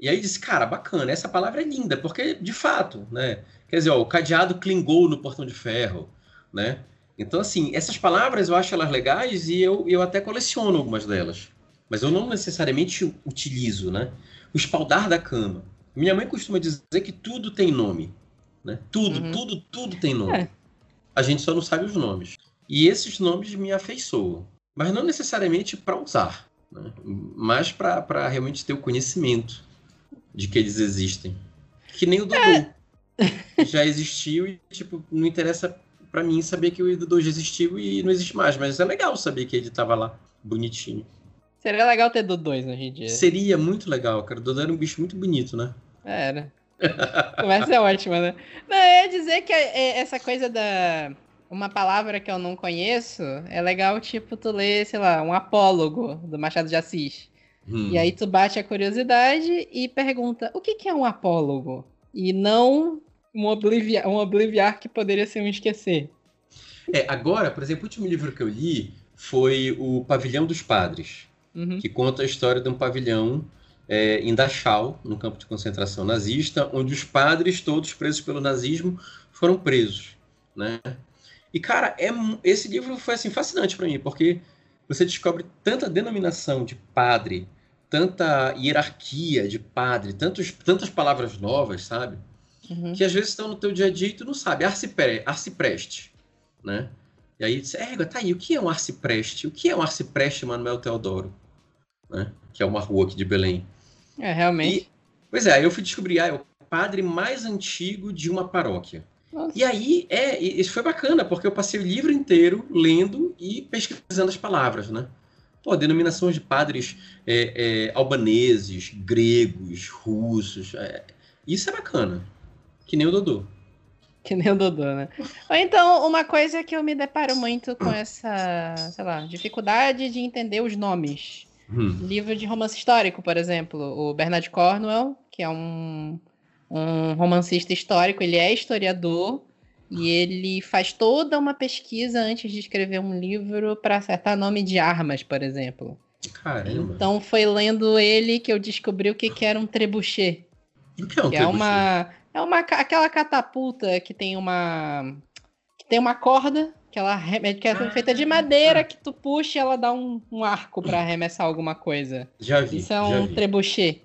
E aí disse, cara, bacana, essa palavra é linda, porque de fato, né? Quer dizer, ó, o cadeado clingou no portão de ferro, né? Então, assim, essas palavras eu acho elas legais e eu, eu até coleciono algumas delas. Mas eu não necessariamente utilizo, né? O espaldar da cama. Minha mãe costuma dizer que tudo tem nome. Né? Tudo, uhum. tudo, tudo tem nome. É a gente só não sabe os nomes. E esses nomes me afeiçoam, mas não necessariamente para usar, né? mas para realmente ter o conhecimento de que eles existem. Que nem o Dudu. É. Já existiu e, tipo, não interessa para mim saber que o Dudu já existiu e não existe mais, mas é legal saber que ele estava lá, bonitinho.
Seria legal ter Dudões hoje em dia.
Seria muito legal, cara. O Dudu era um bicho muito bonito, né?
Era. Conversa é ótima, né? Não, eu ia dizer que é, essa coisa da. Uma palavra que eu não conheço é legal, tipo, tu ler, sei lá, um apólogo do Machado de Assis. Hum. E aí tu bate a curiosidade e pergunta: o que, que é um apólogo? E não um obliviar, um obliviar que poderia ser um esquecer.
É, agora, por exemplo, o último livro que eu li foi O Pavilhão dos Padres, uhum. que conta a história de um pavilhão é, em Dachau, no campo de concentração nazista, onde os padres, todos presos pelo nazismo, foram presos. Né? E, cara, é, esse livro foi assim, fascinante para mim, porque você descobre tanta denominação de padre, tanta hierarquia de padre, tantos, tantas palavras novas, sabe? Uhum. Que às vezes estão no teu dia a dia e tu não sabe. Arcipre, arcipreste, né? E aí, é, tá aí, o que é um arcipreste? O que é um arcipreste Manuel Teodoro? Né? Que é uma rua aqui de Belém.
É, realmente. E,
pois é, aí eu fui descobrir, ah, é o padre mais antigo de uma paróquia. Nossa. E aí, é, isso foi bacana, porque eu passei o livro inteiro lendo e pesquisando as palavras, né? Pô, denominações de padres é, é, albaneses, gregos, russos. É, isso é bacana. Que nem o Dodô.
Que nem o Dodô, né? Ou então, uma coisa que eu me deparo muito com essa, sei lá, dificuldade de entender os nomes. Hum. Livro de romance histórico, por exemplo. O Bernard Cornwell, que é um, um romancista histórico, ele é historiador e ele faz toda uma pesquisa antes de escrever um livro para acertar nome de armas, por exemplo.
Caramba.
Então foi lendo ele que eu descobri o que, que era um trebuchet.
O que é um
que trebuchet? É uma, é uma aquela catapulta que tem uma que tem uma corda Aquela que é ah, feita de madeira que tu puxa e ela dá um, um arco para arremessar alguma coisa.
Já vi.
Isso é um trebuchet.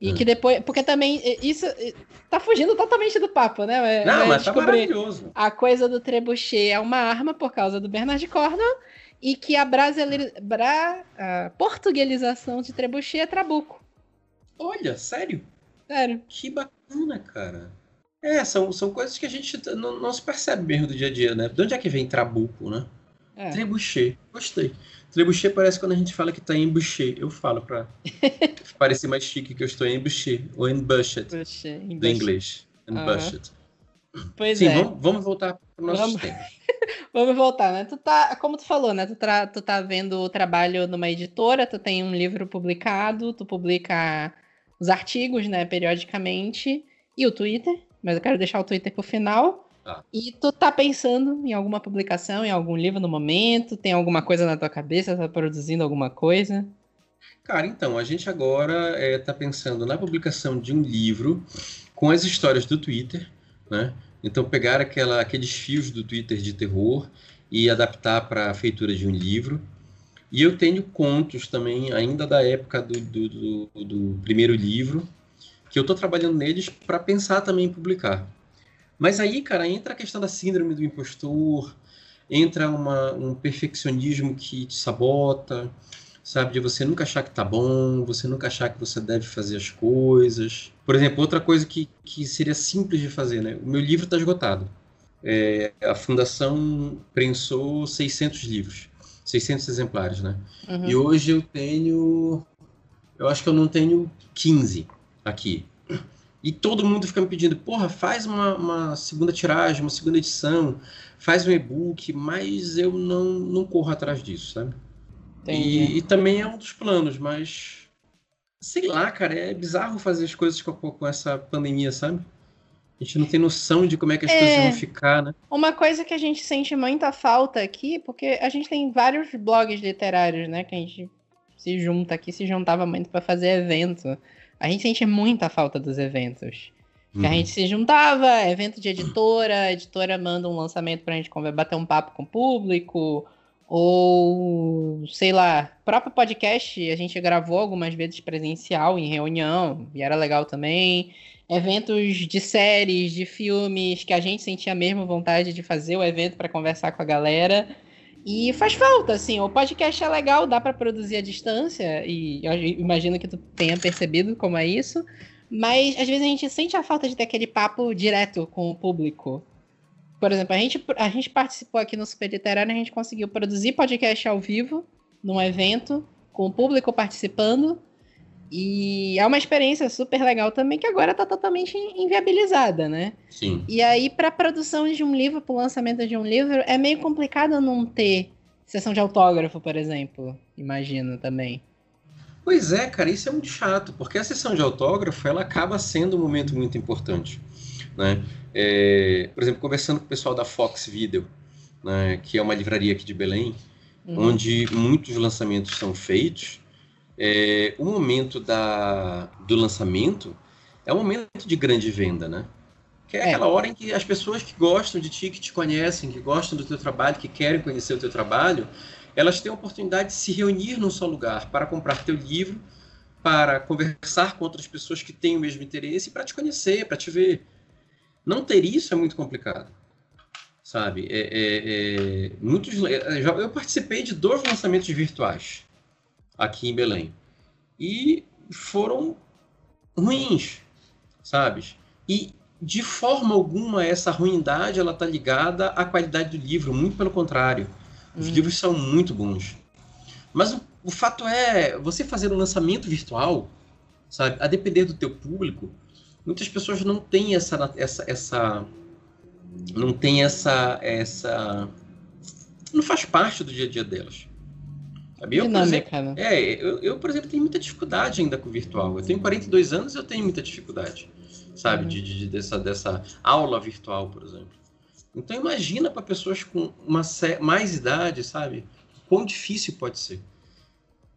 E hum. que depois. Porque também. Isso tá fugindo totalmente do papo, né?
Não, mas tá maravilhoso.
A coisa do trebuchet é uma arma por causa do Bernard Cornwell e que a, brasileir... Bra... a portuguelização de trebuchet é trabuco.
Olha, sério?
Sério.
Que bacana, cara. É, são, são coisas que a gente não, não se percebe mesmo do dia a dia, né? De onde é que vem trabuco, né? É. Trebuchet. Gostei. Trebuchet parece quando a gente fala que tá em boucher. Eu falo pra parecer mais chique que eu estou em boucher. Ou em budget. do inglês. Em uhum.
Pois
Sim,
é.
Vamos, vamos voltar pro nosso vamos... tempo.
vamos voltar, né? Tu tá, como tu falou, né? Tu, tra... tu tá vendo o trabalho numa editora, tu tem um livro publicado, tu publica os artigos, né, periodicamente, e o Twitter mas eu quero deixar o Twitter pro final.
Ah.
E tu tá pensando em alguma publicação, em algum livro no momento? Tem alguma coisa na tua cabeça? Tá produzindo alguma coisa?
Cara, então, a gente agora é, tá pensando na publicação de um livro com as histórias do Twitter, né? Então, pegar aquela, aqueles fios do Twitter de terror e adaptar para a feitura de um livro. E eu tenho contos também, ainda da época do, do, do, do primeiro livro, que eu estou trabalhando neles para pensar também em publicar. Mas aí, cara, entra a questão da síndrome do impostor, entra uma, um perfeccionismo que te sabota, sabe? De você nunca achar que tá bom, você nunca achar que você deve fazer as coisas. Por exemplo, outra coisa que, que seria simples de fazer, né? O meu livro está esgotado. É, a fundação prensou 600 livros, 600 exemplares, né? Uhum. E hoje eu tenho, eu acho que eu não tenho 15 aqui. E todo mundo fica me pedindo, porra, faz uma, uma segunda tiragem, uma segunda edição, faz um e-book, mas eu não, não corro atrás disso, sabe? E, e, também é um dos planos, mas sei lá, cara, é bizarro fazer as coisas com, com essa pandemia, sabe? A gente não tem noção de como é que as é, coisas vão ficar, né?
Uma coisa que a gente sente muita falta aqui, porque a gente tem vários blogs literários, né? Que a gente se junta aqui, se juntava muito para fazer evento a gente sente muita falta dos eventos. Uhum. a gente se juntava, evento de editora, a editora manda um lançamento pra gente bater um papo com o público, ou sei lá, próprio podcast a gente gravou algumas vezes presencial em reunião, e era legal também. Eventos de séries, de filmes, que a gente sentia mesmo vontade de fazer o evento para conversar com a galera. E faz falta, assim, o podcast é legal, dá para produzir à distância, e eu imagino que tu tenha percebido como é isso, mas às vezes a gente sente a falta de ter aquele papo direto com o público. Por exemplo, a gente, a gente participou aqui no Super Literário, a gente conseguiu produzir podcast ao vivo, num evento, com o público participando, e é uma experiência super legal também que agora está totalmente inviabilizada, né?
Sim.
E aí, para a produção de um livro, para o lançamento de um livro, é meio complicado não ter sessão de autógrafo, por exemplo. Imagino também.
Pois é, cara, isso é muito chato, porque a sessão de autógrafo ela acaba sendo um momento muito importante. Né? É, por exemplo, conversando com o pessoal da Fox Video, né, que é uma livraria aqui de Belém, uhum. onde muitos lançamentos são feitos é, o momento da, do lançamento é um momento de grande venda, né? Que é, é, aquela hora em que as pessoas que gostam de ti, que te conhecem, que gostam do teu trabalho, que querem conhecer o teu trabalho, elas têm a oportunidade de se reunir num só lugar para comprar teu livro, para conversar com outras pessoas que têm o mesmo interesse, para te conhecer, para te ver. Não ter isso é muito complicado, sabe? É, é, é muitos, eu participei de dois lançamentos virtuais aqui em Belém. E foram ruins, sabes? E de forma alguma essa ruindade ela tá ligada à qualidade do livro, muito pelo contrário. Os hum. livros são muito bons. Mas o, o, fato é, você fazer um lançamento virtual, sabe, a depender do teu público, muitas pessoas não têm essa essa essa não tem essa essa não faz parte do dia a dia delas. Sabe? Eu, por exemplo, né? é, eu, eu, por exemplo, tenho muita dificuldade ainda com o virtual. Eu tenho 42 anos e eu tenho muita dificuldade, sabe? Uhum. De, de, dessa, dessa aula virtual, por exemplo. Então imagina para pessoas com uma mais idade, sabe? Quão difícil pode ser.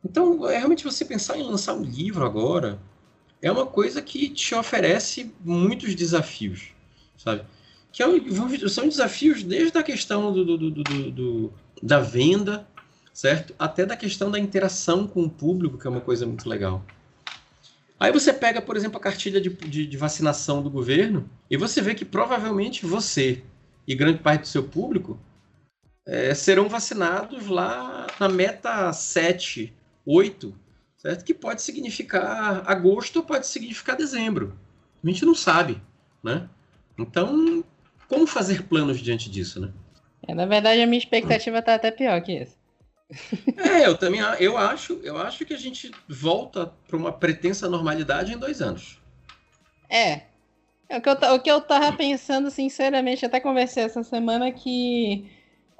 Então, é realmente você pensar em lançar um livro agora é uma coisa que te oferece muitos desafios, sabe? que é são desafios desde a questão do, do, do, do, da venda, certo? Até da questão da interação com o público, que é uma coisa muito legal. Aí você pega, por exemplo, a cartilha de, de, de vacinação do governo e você vê que provavelmente você e grande parte do seu público é, serão vacinados lá na meta 7, 8, certo? Que pode significar agosto ou pode significar dezembro. A gente não sabe, né? Então, como fazer planos diante disso, né?
É, na verdade, a minha expectativa está até pior que isso.
É, eu também eu acho, eu acho que a gente volta para uma pretensa normalidade em dois anos.
É. é o que, eu, o que eu tava pensando, sinceramente, até conversei essa semana que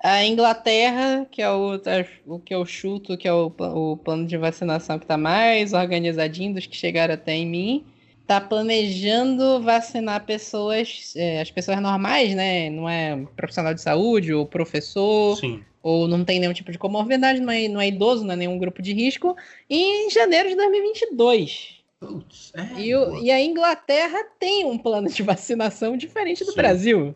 a Inglaterra, que é o, o que eu chuto, que é o, o plano de vacinação que está mais organizadinho dos que chegaram até em mim, tá planejando vacinar pessoas, é, as pessoas normais, né? Não é profissional de saúde ou professor, Sim. Ou não tem nenhum tipo de comorbidade, não é, não é idoso, não é nenhum grupo de risco, em janeiro de 2022. Putz, é, e, o, e, a Inglaterra tem um plano de vacinação diferente do Sim. Brasil.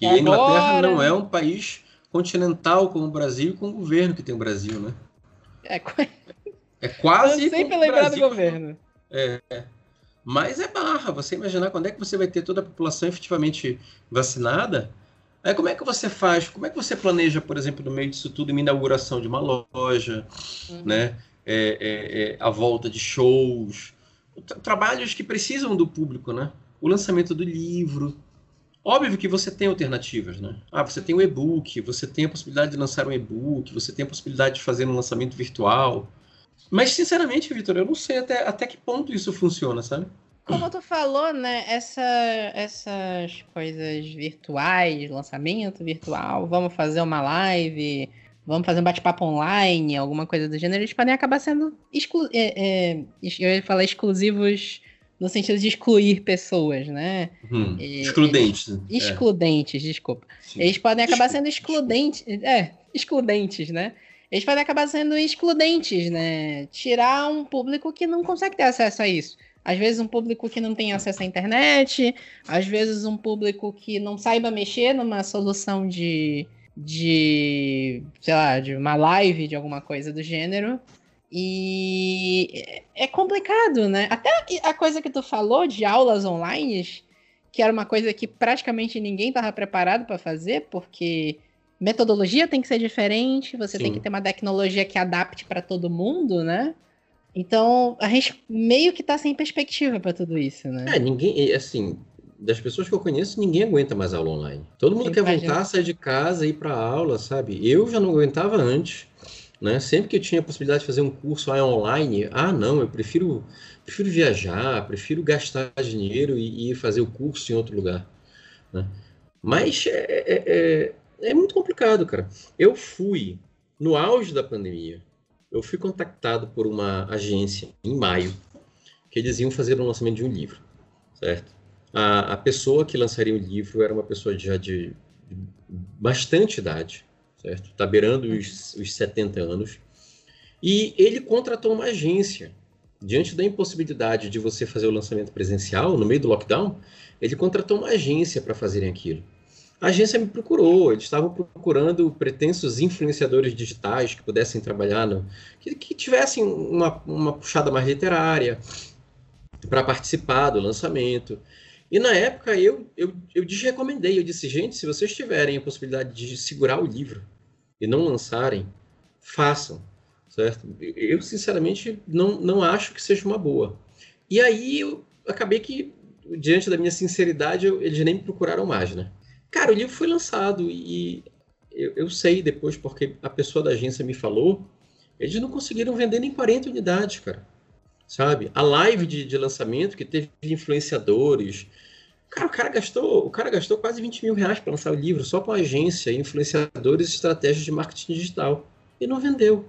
E a Inglaterra não é um país continental como o Brasil e com o governo que tem o Brasil, né?
É,
é quase.
Eu sempre lembrar do governo.
É, é. Mas é barra, você imaginar quando é que você vai ter toda a população efetivamente vacinada. Aí como é que você faz? Como é que você planeja, por exemplo, no meio disso tudo, uma inauguração de uma loja, uhum. né? É, é, é, a volta de shows, trabalhos que precisam do público, né? O lançamento do livro. Óbvio que você tem alternativas, né? Ah, você tem o e-book, você tem a possibilidade de lançar um e-book, você tem a possibilidade de fazer um lançamento virtual. Mas, sinceramente, Vitor, eu não sei até, até que ponto isso funciona, sabe?
Como tu falou, né? Essa, essas coisas virtuais, lançamento virtual, vamos fazer uma live, vamos fazer um bate-papo online, alguma coisa do gênero, eles podem acabar sendo exclu é, é, eu ia falar exclusivos no sentido de excluir pessoas, né?
Hum, excludentes.
Eles, excludentes, é. desculpa. Sim. Eles podem acabar sendo excludentes, é, excludentes, né? eles podem acabar sendo excludentes, né? Tirar um público que não consegue ter acesso a isso. Às vezes um público que não tem acesso à internet, às vezes um público que não saiba mexer numa solução de, de sei lá, de uma live, de alguma coisa do gênero. E é complicado, né? Até a coisa que tu falou de aulas online, que era uma coisa que praticamente ninguém estava preparado para fazer, porque metodologia tem que ser diferente, você Sim. tem que ter uma tecnologia que adapte para todo mundo, né? Então, a gente meio que tá sem perspectiva para tudo isso, né?
É, ninguém, assim, das pessoas que eu conheço, ninguém aguenta mais aula online. Todo mundo quer voltar, sair de casa, ir para aula, sabe? Eu já não aguentava antes, né? Sempre que eu tinha a possibilidade de fazer um curso online, ah, não, eu prefiro, prefiro viajar, prefiro gastar dinheiro e, e fazer o curso em outro lugar, né? Mas é, é, é é muito complicado, cara. Eu fui, no auge da pandemia, eu fui contactado por uma agência em maio, que eles iam fazer o lançamento de um livro, certo? A, a pessoa que lançaria o livro era uma pessoa já de, bastante idade, certo? Está beirando os, os 70 anos. E ele contratou uma agência. Diante da impossibilidade de você fazer o lançamento presencial, no meio do lockdown, ele contratou uma agência para fazerem aquilo a agência me procurou, eles estavam procurando pretensos influenciadores digitais que pudessem trabalhar, no, que, que tivessem uma, uma puxada mais literária para participar do lançamento. E na época eu, eu, eu desrecomendei, eu disse, gente, se vocês tiverem a possibilidade de segurar o livro e não lançarem, façam, certo? Eu, sinceramente, não, não acho que seja uma boa. E aí eu acabei que, diante da minha sinceridade, eu, eles nem me procuraram mais, né? Cara, o livro foi lançado e eu, eu, sei depois, porque a pessoa da agência me falou, eles não conseguiram vender nem 40 unidades, cara. Sabe? A live de, de lançamento que teve influenciadores. Cara, o cara gastou, o cara gastou quase 20 mil reais para lançar o livro só com agência, influenciadores e estratégias de marketing digital. E não vendeu.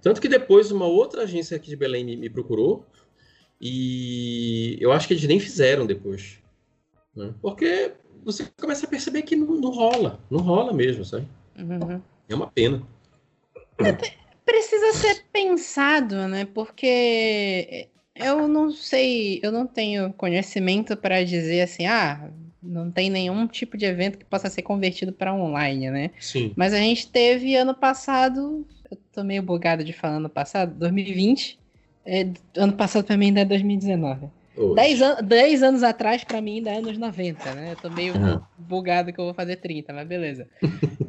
Tanto que depois uma outra agência aqui de Belém me, me procurou e eu acho que eles nem fizeram depois. Né? Porque você começa a perceber que não, não rola. Não rola mesmo, sabe? Uhum. É uma pena.
Precisa ser pensado, né? Porque eu não sei, eu não tenho conhecimento para dizer assim, ah, Não tem nenhum tipo de evento que possa ser convertido para online, né?
Sim.
Mas a gente teve ano passado, eu tô meio bugado de falar ano passado, 2020. É, ano passado para mim ainda é 2019. 10 an anos atrás, para mim, ainda é anos 90, né? Eu tô meio uhum. bugado que eu vou fazer 30, mas beleza.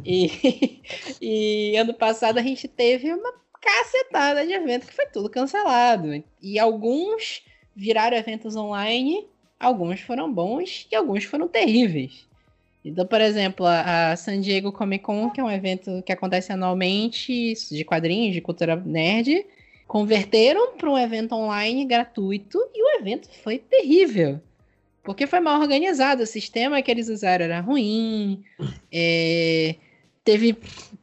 e, e ano passado a gente teve uma cacetada de evento que foi tudo cancelado. E alguns viraram eventos online, alguns foram bons e alguns foram terríveis. Então, por exemplo, a San Diego Comic Con, que é um evento que acontece anualmente de quadrinhos, de cultura nerd, converteram para um evento online gratuito e o evento foi terrível. Porque foi mal organizado, o sistema que eles usaram era ruim. É, teve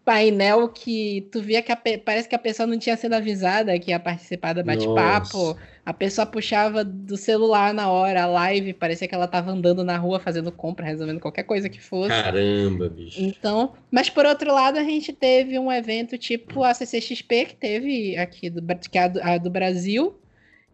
painel que tu via que a, parece que a pessoa não tinha sido avisada que ia participar do bate-papo. A pessoa puxava do celular na hora, a live, parecia que ela tava andando na rua fazendo compra, resolvendo qualquer coisa que fosse.
Caramba, bicho.
Então, mas por outro lado, a gente teve um evento tipo a CCXP, que teve aqui, do, que é a do, a do Brasil,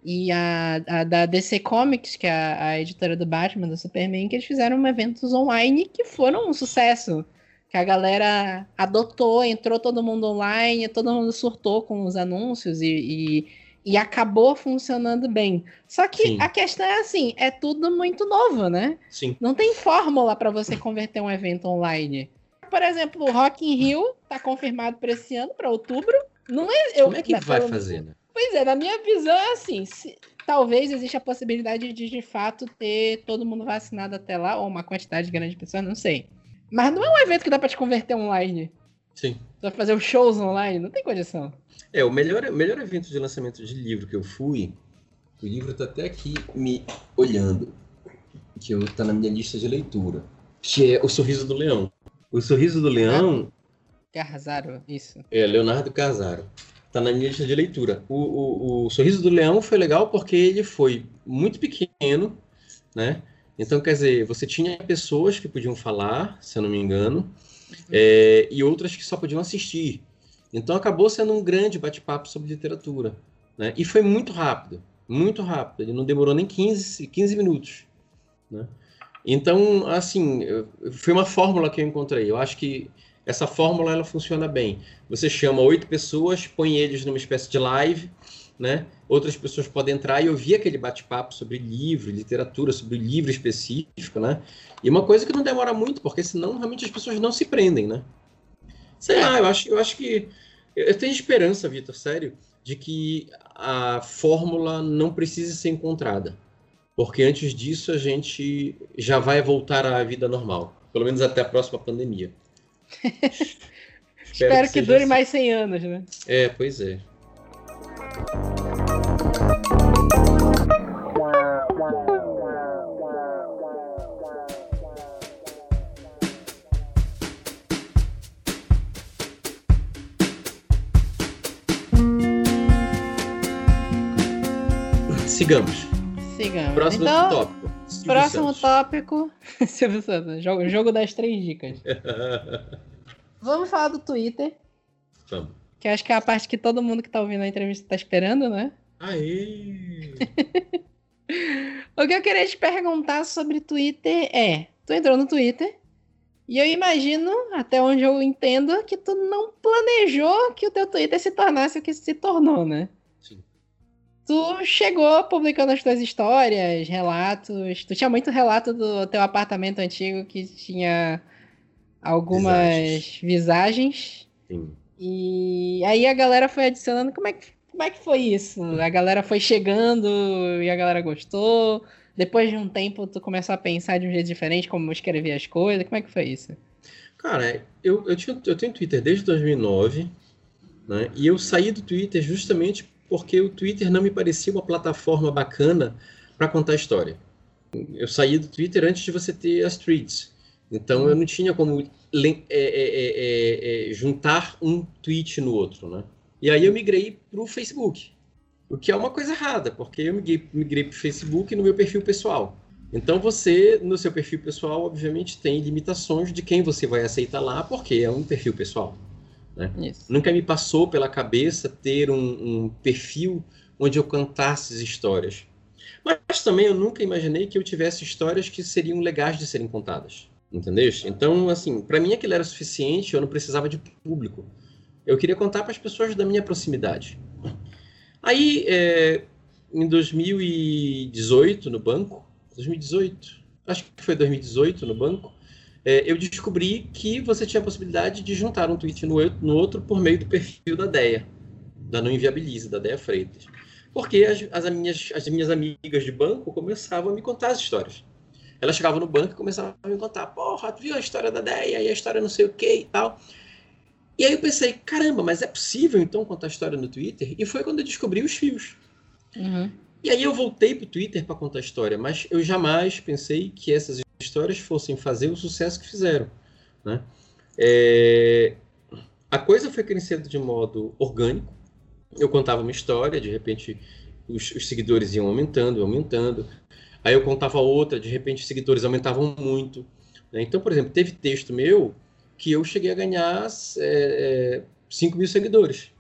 e a, a, da DC Comics, que é a, a, editora do Batman, do Superman, que eles fizeram eventos online que foram um sucesso que a galera adotou, entrou todo mundo online, todo mundo surtou com os anúncios e, e, e acabou funcionando bem. Só que Sim. a questão é assim, é tudo muito novo, né?
Sim.
Não tem fórmula para você converter um evento online. Por exemplo, o Rock in Rio está confirmado para esse ano, para outubro. Não é,
eu, Como é que vai fazer, né?
Pois é, na minha visão é assim, se, talvez exista a possibilidade de de fato ter todo mundo vacinado até lá, ou uma quantidade grande de pessoas, não sei. Mas não é um evento que dá pra te converter online.
Sim.
Você vai fazer os shows online, não tem condição.
É, o melhor, melhor evento de lançamento de livro que eu fui, o livro tá até aqui me olhando, que eu, tá na minha lista de leitura, que é O Sorriso do Leão. O Sorriso do Leão...
Carzaro, isso.
É, Leonardo Carzaro. Tá na minha lista de leitura. O, o, o Sorriso do Leão foi legal porque ele foi muito pequeno, né? Então, quer dizer, você tinha pessoas que podiam falar, se eu não me engano. É, e outras que só podiam assistir. Então, acabou sendo um grande bate-papo sobre literatura. Né? E foi muito rápido, muito rápido. Ele não demorou nem 15, 15 minutos. Né? Então, assim, foi uma fórmula que eu encontrei. Eu acho que essa fórmula ela funciona bem. Você chama oito pessoas, põe eles numa espécie de live, né? Outras pessoas podem entrar e ouvir aquele bate-papo sobre livro, literatura, sobre livro específico, né? E uma coisa que não demora muito, porque senão realmente as pessoas não se prendem, né? Sei lá, eu acho, eu acho que eu tenho esperança, Vitor, sério, de que a fórmula não precise ser encontrada. Porque antes disso a gente já vai voltar à vida normal. Pelo menos até a próxima pandemia.
Espero, Espero, que, que dure assim. mais 100 anos, né?
É, pois é.
Sigamos. Sigamos.
Próximo então, tópico.
Silvio próximo Santos. tópico. Silvio Santos. Jogo, jogo das três dicas. Vamos falar do Twitter.
Vamos.
Que acho que é a parte que todo mundo que tá ouvindo a entrevista tá esperando, né?
Aê!
o que eu queria te perguntar sobre Twitter é: tu entrou no Twitter e eu imagino, até onde eu entendo, que tu não planejou que o teu Twitter se tornasse o que se tornou, né? Tu chegou publicando as tuas histórias, relatos. Tu tinha muito relato do teu apartamento antigo que tinha algumas visagens. visagens.
Sim.
E aí a galera foi adicionando. Como é que, como é que foi isso? A galera foi chegando e a galera gostou. Depois de um tempo, tu começou a pensar de um jeito diferente, como escrever as coisas. Como é que foi isso?
Cara, eu, eu, tinha, eu tenho Twitter desde 2009, né? E eu saí do Twitter justamente porque o Twitter não me parecia uma plataforma bacana para contar história. Eu saí do Twitter antes de você ter as tweets. Então eu não tinha como é é, é, é, é, juntar um tweet no outro, né? E aí eu migrei para o Facebook, o que é uma coisa errada, porque eu migrei, migrei para o Facebook no meu perfil pessoal. Então você, no seu perfil pessoal, obviamente tem limitações de quem você vai aceitar lá, porque é um perfil pessoal. Né? Nunca me passou pela cabeça ter um, um perfil onde eu cantasse as histórias. Mas também eu nunca imaginei que eu tivesse histórias que seriam legais de serem contadas. Entendeu? Então, assim, para mim aquilo era suficiente, eu não precisava de público. Eu queria contar para as pessoas da minha proximidade. Aí, é, em 2018, no banco, 2018, acho que foi 2018 no banco, é, eu descobri que você tinha a possibilidade de juntar um tweet no, no outro por meio do perfil da DEA, da Não Inviabilize, da DEA Freitas. Porque as, as, minhas, as minhas amigas de banco começavam a me contar as histórias. Ela chegava no banco e começava a me contar, porra, tu viu a história da Deia e a história não sei o que e tal. E aí eu pensei, caramba, mas é possível então contar a história no Twitter? E foi quando eu descobri os fios. Uhum. E aí eu voltei pro Twitter para contar a história, mas eu jamais pensei que essas histórias fossem fazer o sucesso que fizeram. Né? É... A coisa foi crescendo de modo orgânico. Eu contava uma história, de repente os, os seguidores iam aumentando, aumentando. Aí eu contava outra, de repente os seguidores aumentavam muito. Né? Então, por exemplo, teve texto meu que eu cheguei a ganhar é, 5 é, mil seguidores.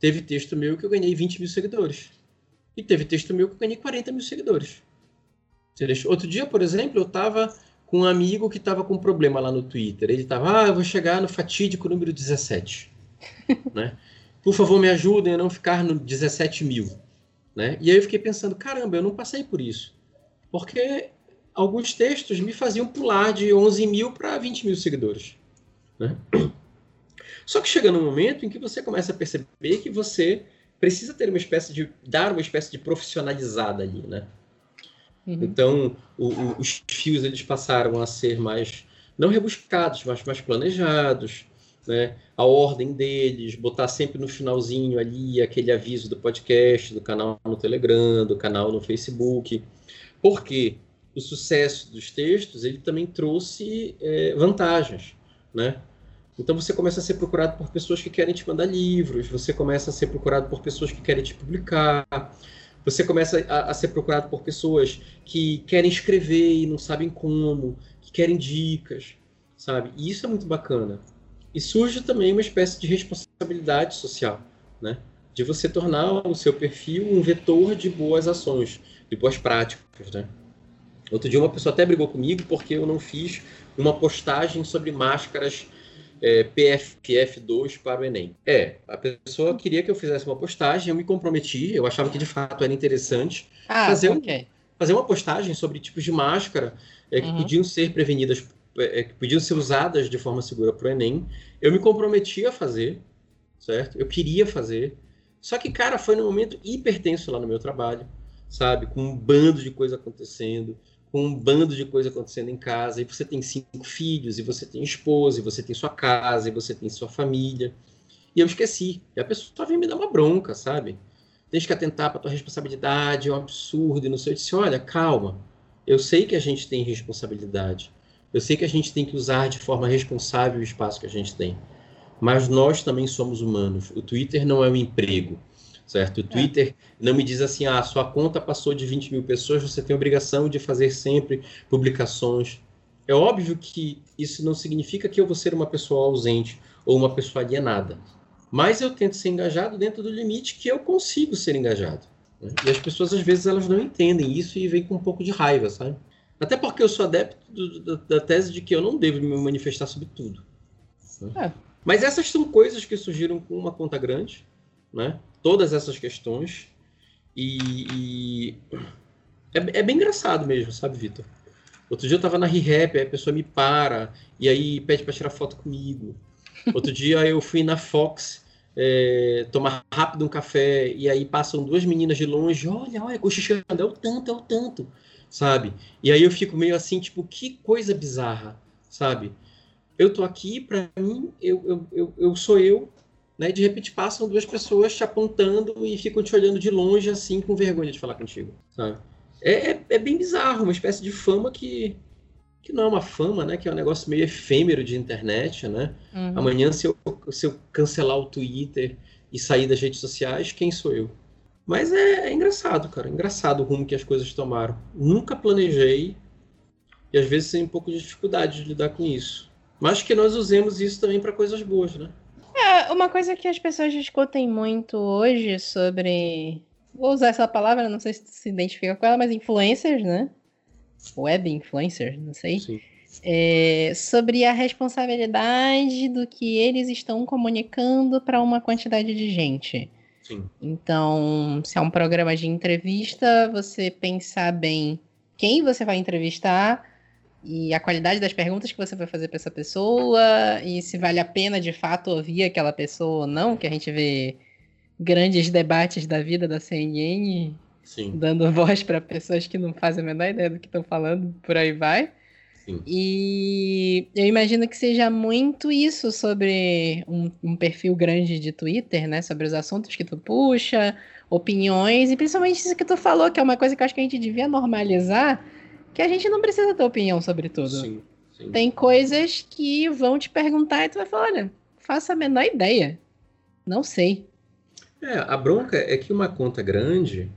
Teve texto meu que eu ganhei 20 mil seguidores. E teve texto meu que eu ganhei 40 mil seguidores. Outro dia, por exemplo, eu estava com um amigo que estava com um problema lá no Twitter. Ele estava, ah, eu vou chegar no fatídico número 17. né? Por favor, me ajudem a não ficar no 17 mil. Né? E aí eu fiquei pensando, caramba, eu não passei por isso porque alguns textos me faziam pular de 11 mil para 20 mil seguidores. Né? Só que chega num momento em que você começa a perceber que você precisa ter uma espécie de dar uma espécie de profissionalizada ali, né? Uhum. Então, o, o, os fios eles passaram a ser mais não rebuscados, mas mais planejados, né? A ordem deles, botar sempre no finalzinho ali aquele aviso do podcast, do canal no Telegram, do canal no Facebook. Porque o sucesso dos textos ele também trouxe é, vantagens, né? Então você começa a ser procurado por pessoas que querem te mandar livros, você começa a ser procurado por pessoas que querem te publicar, você começa a, a ser procurado por pessoas que querem escrever e não sabem como, que querem dicas, sabe? E isso é muito bacana. E surge também uma espécie de responsabilidade social, né? De você tornar o seu perfil um vetor de boas ações, de boas práticas, né? Outro dia uma pessoa até brigou comigo porque eu não fiz uma postagem sobre máscaras é, PFF2 para o Enem. É, a pessoa queria que eu fizesse uma postagem, eu me comprometi, eu achava que de fato era interessante ah, fazer, okay. um, fazer uma postagem sobre tipos de máscara é, que uhum. podiam ser prevenidas, é, que podiam ser usadas de forma segura para o Enem. Eu me comprometi a fazer, certo? Eu queria fazer. Só que, cara, foi num momento hipertenso lá no meu trabalho sabe? Com um bando de coisa acontecendo, com um bando de coisa acontecendo em casa, e você tem cinco filhos, e você tem esposa, e você tem sua casa, e você tem sua família. E eu esqueci. E a pessoa vem me dar uma bronca, sabe? Tens que atentar para tua responsabilidade, é um absurdo, e não sei. Eu disse, olha, calma. Eu sei que a gente tem responsabilidade. Eu sei que a gente tem que usar de forma responsável o espaço que a gente tem. Mas nós também somos humanos. O Twitter não é um emprego certo? O é. Twitter é. não me diz assim, ah, sua conta passou de 20 mil pessoas, você tem obrigação de fazer sempre publicações. É óbvio que isso não significa que eu vou ser uma pessoa ausente ou uma pessoa alienada. Mas eu tento ser engajado dentro do limite que eu consigo ser engajado. Né? E as pessoas, às vezes, elas não entendem isso e vêm com um pouco de raiva, sabe? Até porque eu sou adepto do, do, da tese de que eu não devo me manifestar sobre tudo. Né? É. Mas essas são coisas que surgiram com uma conta grande, né? Todas essas questões. E, e é, é, bem engraçado mesmo, sabe, Vitor? Outro dia eu tava na ReHap, a pessoa me para e aí pede para tirar foto comigo. Outro dia eu fui na Fox é, tomar rápido um café e aí passam duas meninas de longe, olha, olha, cochichando, é o tanto, é o tanto, sabe? E aí eu fico meio assim, tipo, que coisa bizarra, sabe? Eu tô aqui, para mim, eu, eu, eu, eu sou eu, né? De repente passam duas pessoas te apontando e ficam te olhando de longe assim com vergonha de falar contigo, sabe? É, é, é, bem bizarro, uma espécie de fama que, que não é uma fama, né? Que é um negócio meio efêmero de internet, né? Uhum. Amanhã, se eu, se eu cancelar o Twitter e sair das redes sociais, quem sou eu? Mas é, é engraçado, cara. É engraçado o rumo que as coisas tomaram. Nunca planejei e às vezes tem um pouco de dificuldade de lidar com isso. Mas que nós usemos isso também para coisas boas, né?
Uma coisa que as pessoas discutem muito hoje sobre
vou usar essa palavra, não sei se se identifica com ela, mas influencers, né? Web influencers, não sei. Sim. É, sobre a responsabilidade do que eles estão comunicando para uma quantidade de gente.
Sim.
Então, se é um programa de entrevista, você pensar bem quem você vai entrevistar e a qualidade das perguntas que você vai fazer para essa pessoa e se vale a pena de fato ouvir aquela pessoa ou não, que a gente vê grandes debates da vida da CNN
Sim.
dando voz para pessoas que não fazem a menor ideia do que estão falando, por aí vai.
Sim.
E eu imagino que seja muito isso sobre um, um, perfil grande de Twitter, né? Sobre os assuntos que tu puxa, opiniões, e principalmente isso que tu falou, que é uma coisa que eu acho que a gente devia normalizar, que a gente não precisa ter opinião sobre tudo.
Sim, sim.
Tem coisas que vão te perguntar e tu vai falar, olha, faça a menor ideia. Não sei.
É, a bronca é que uma conta grande,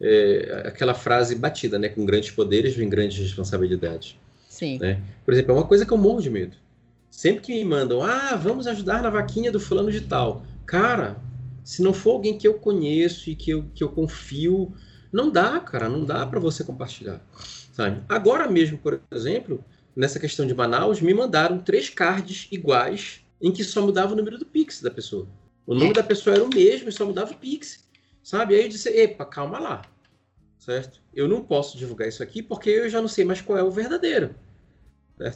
é aquela frase batida, né? Com grandes poderes vem grandes responsabilidades.
Sim.
Né? Por exemplo, é uma coisa que eu morro de medo. Sempre que me mandam, ah, vamos ajudar na vaquinha do fulano de tal. Cara, se não for alguém que eu conheço e que eu, que eu confio, não dá, cara, não dá para você compartilhar. Sabe? Agora mesmo, por exemplo, nessa questão de Manaus, me mandaram três cards iguais em que só mudava o número do Pix da pessoa. O nome da pessoa era o mesmo e só mudava o Pix. Sabe? Aí eu disse, epa, calma lá. Certo? Eu não posso divulgar isso aqui porque eu já não sei mais qual é o verdadeiro.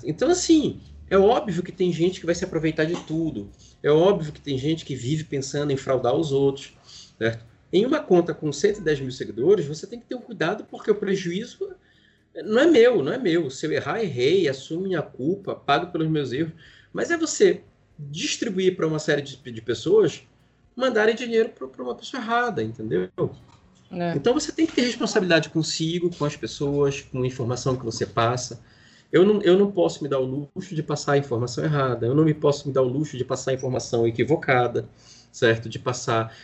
Então, assim, é óbvio que tem gente que vai se aproveitar de tudo. É óbvio que tem gente que vive pensando em fraudar os outros. Certo? Em uma conta com 110 mil seguidores, você tem que ter um cuidado, porque o prejuízo não é meu, não é meu. Se eu errar, errei, assumo minha culpa, pago pelos meus erros. Mas é você distribuir para uma série de, de pessoas mandarem dinheiro para uma pessoa errada, entendeu? É. Então você tem que ter responsabilidade consigo, com as pessoas, com a informação que você passa. Eu não, eu não posso me dar o luxo de passar a informação errada, eu não me posso me dar o luxo de passar a informação equivocada, certo? De passar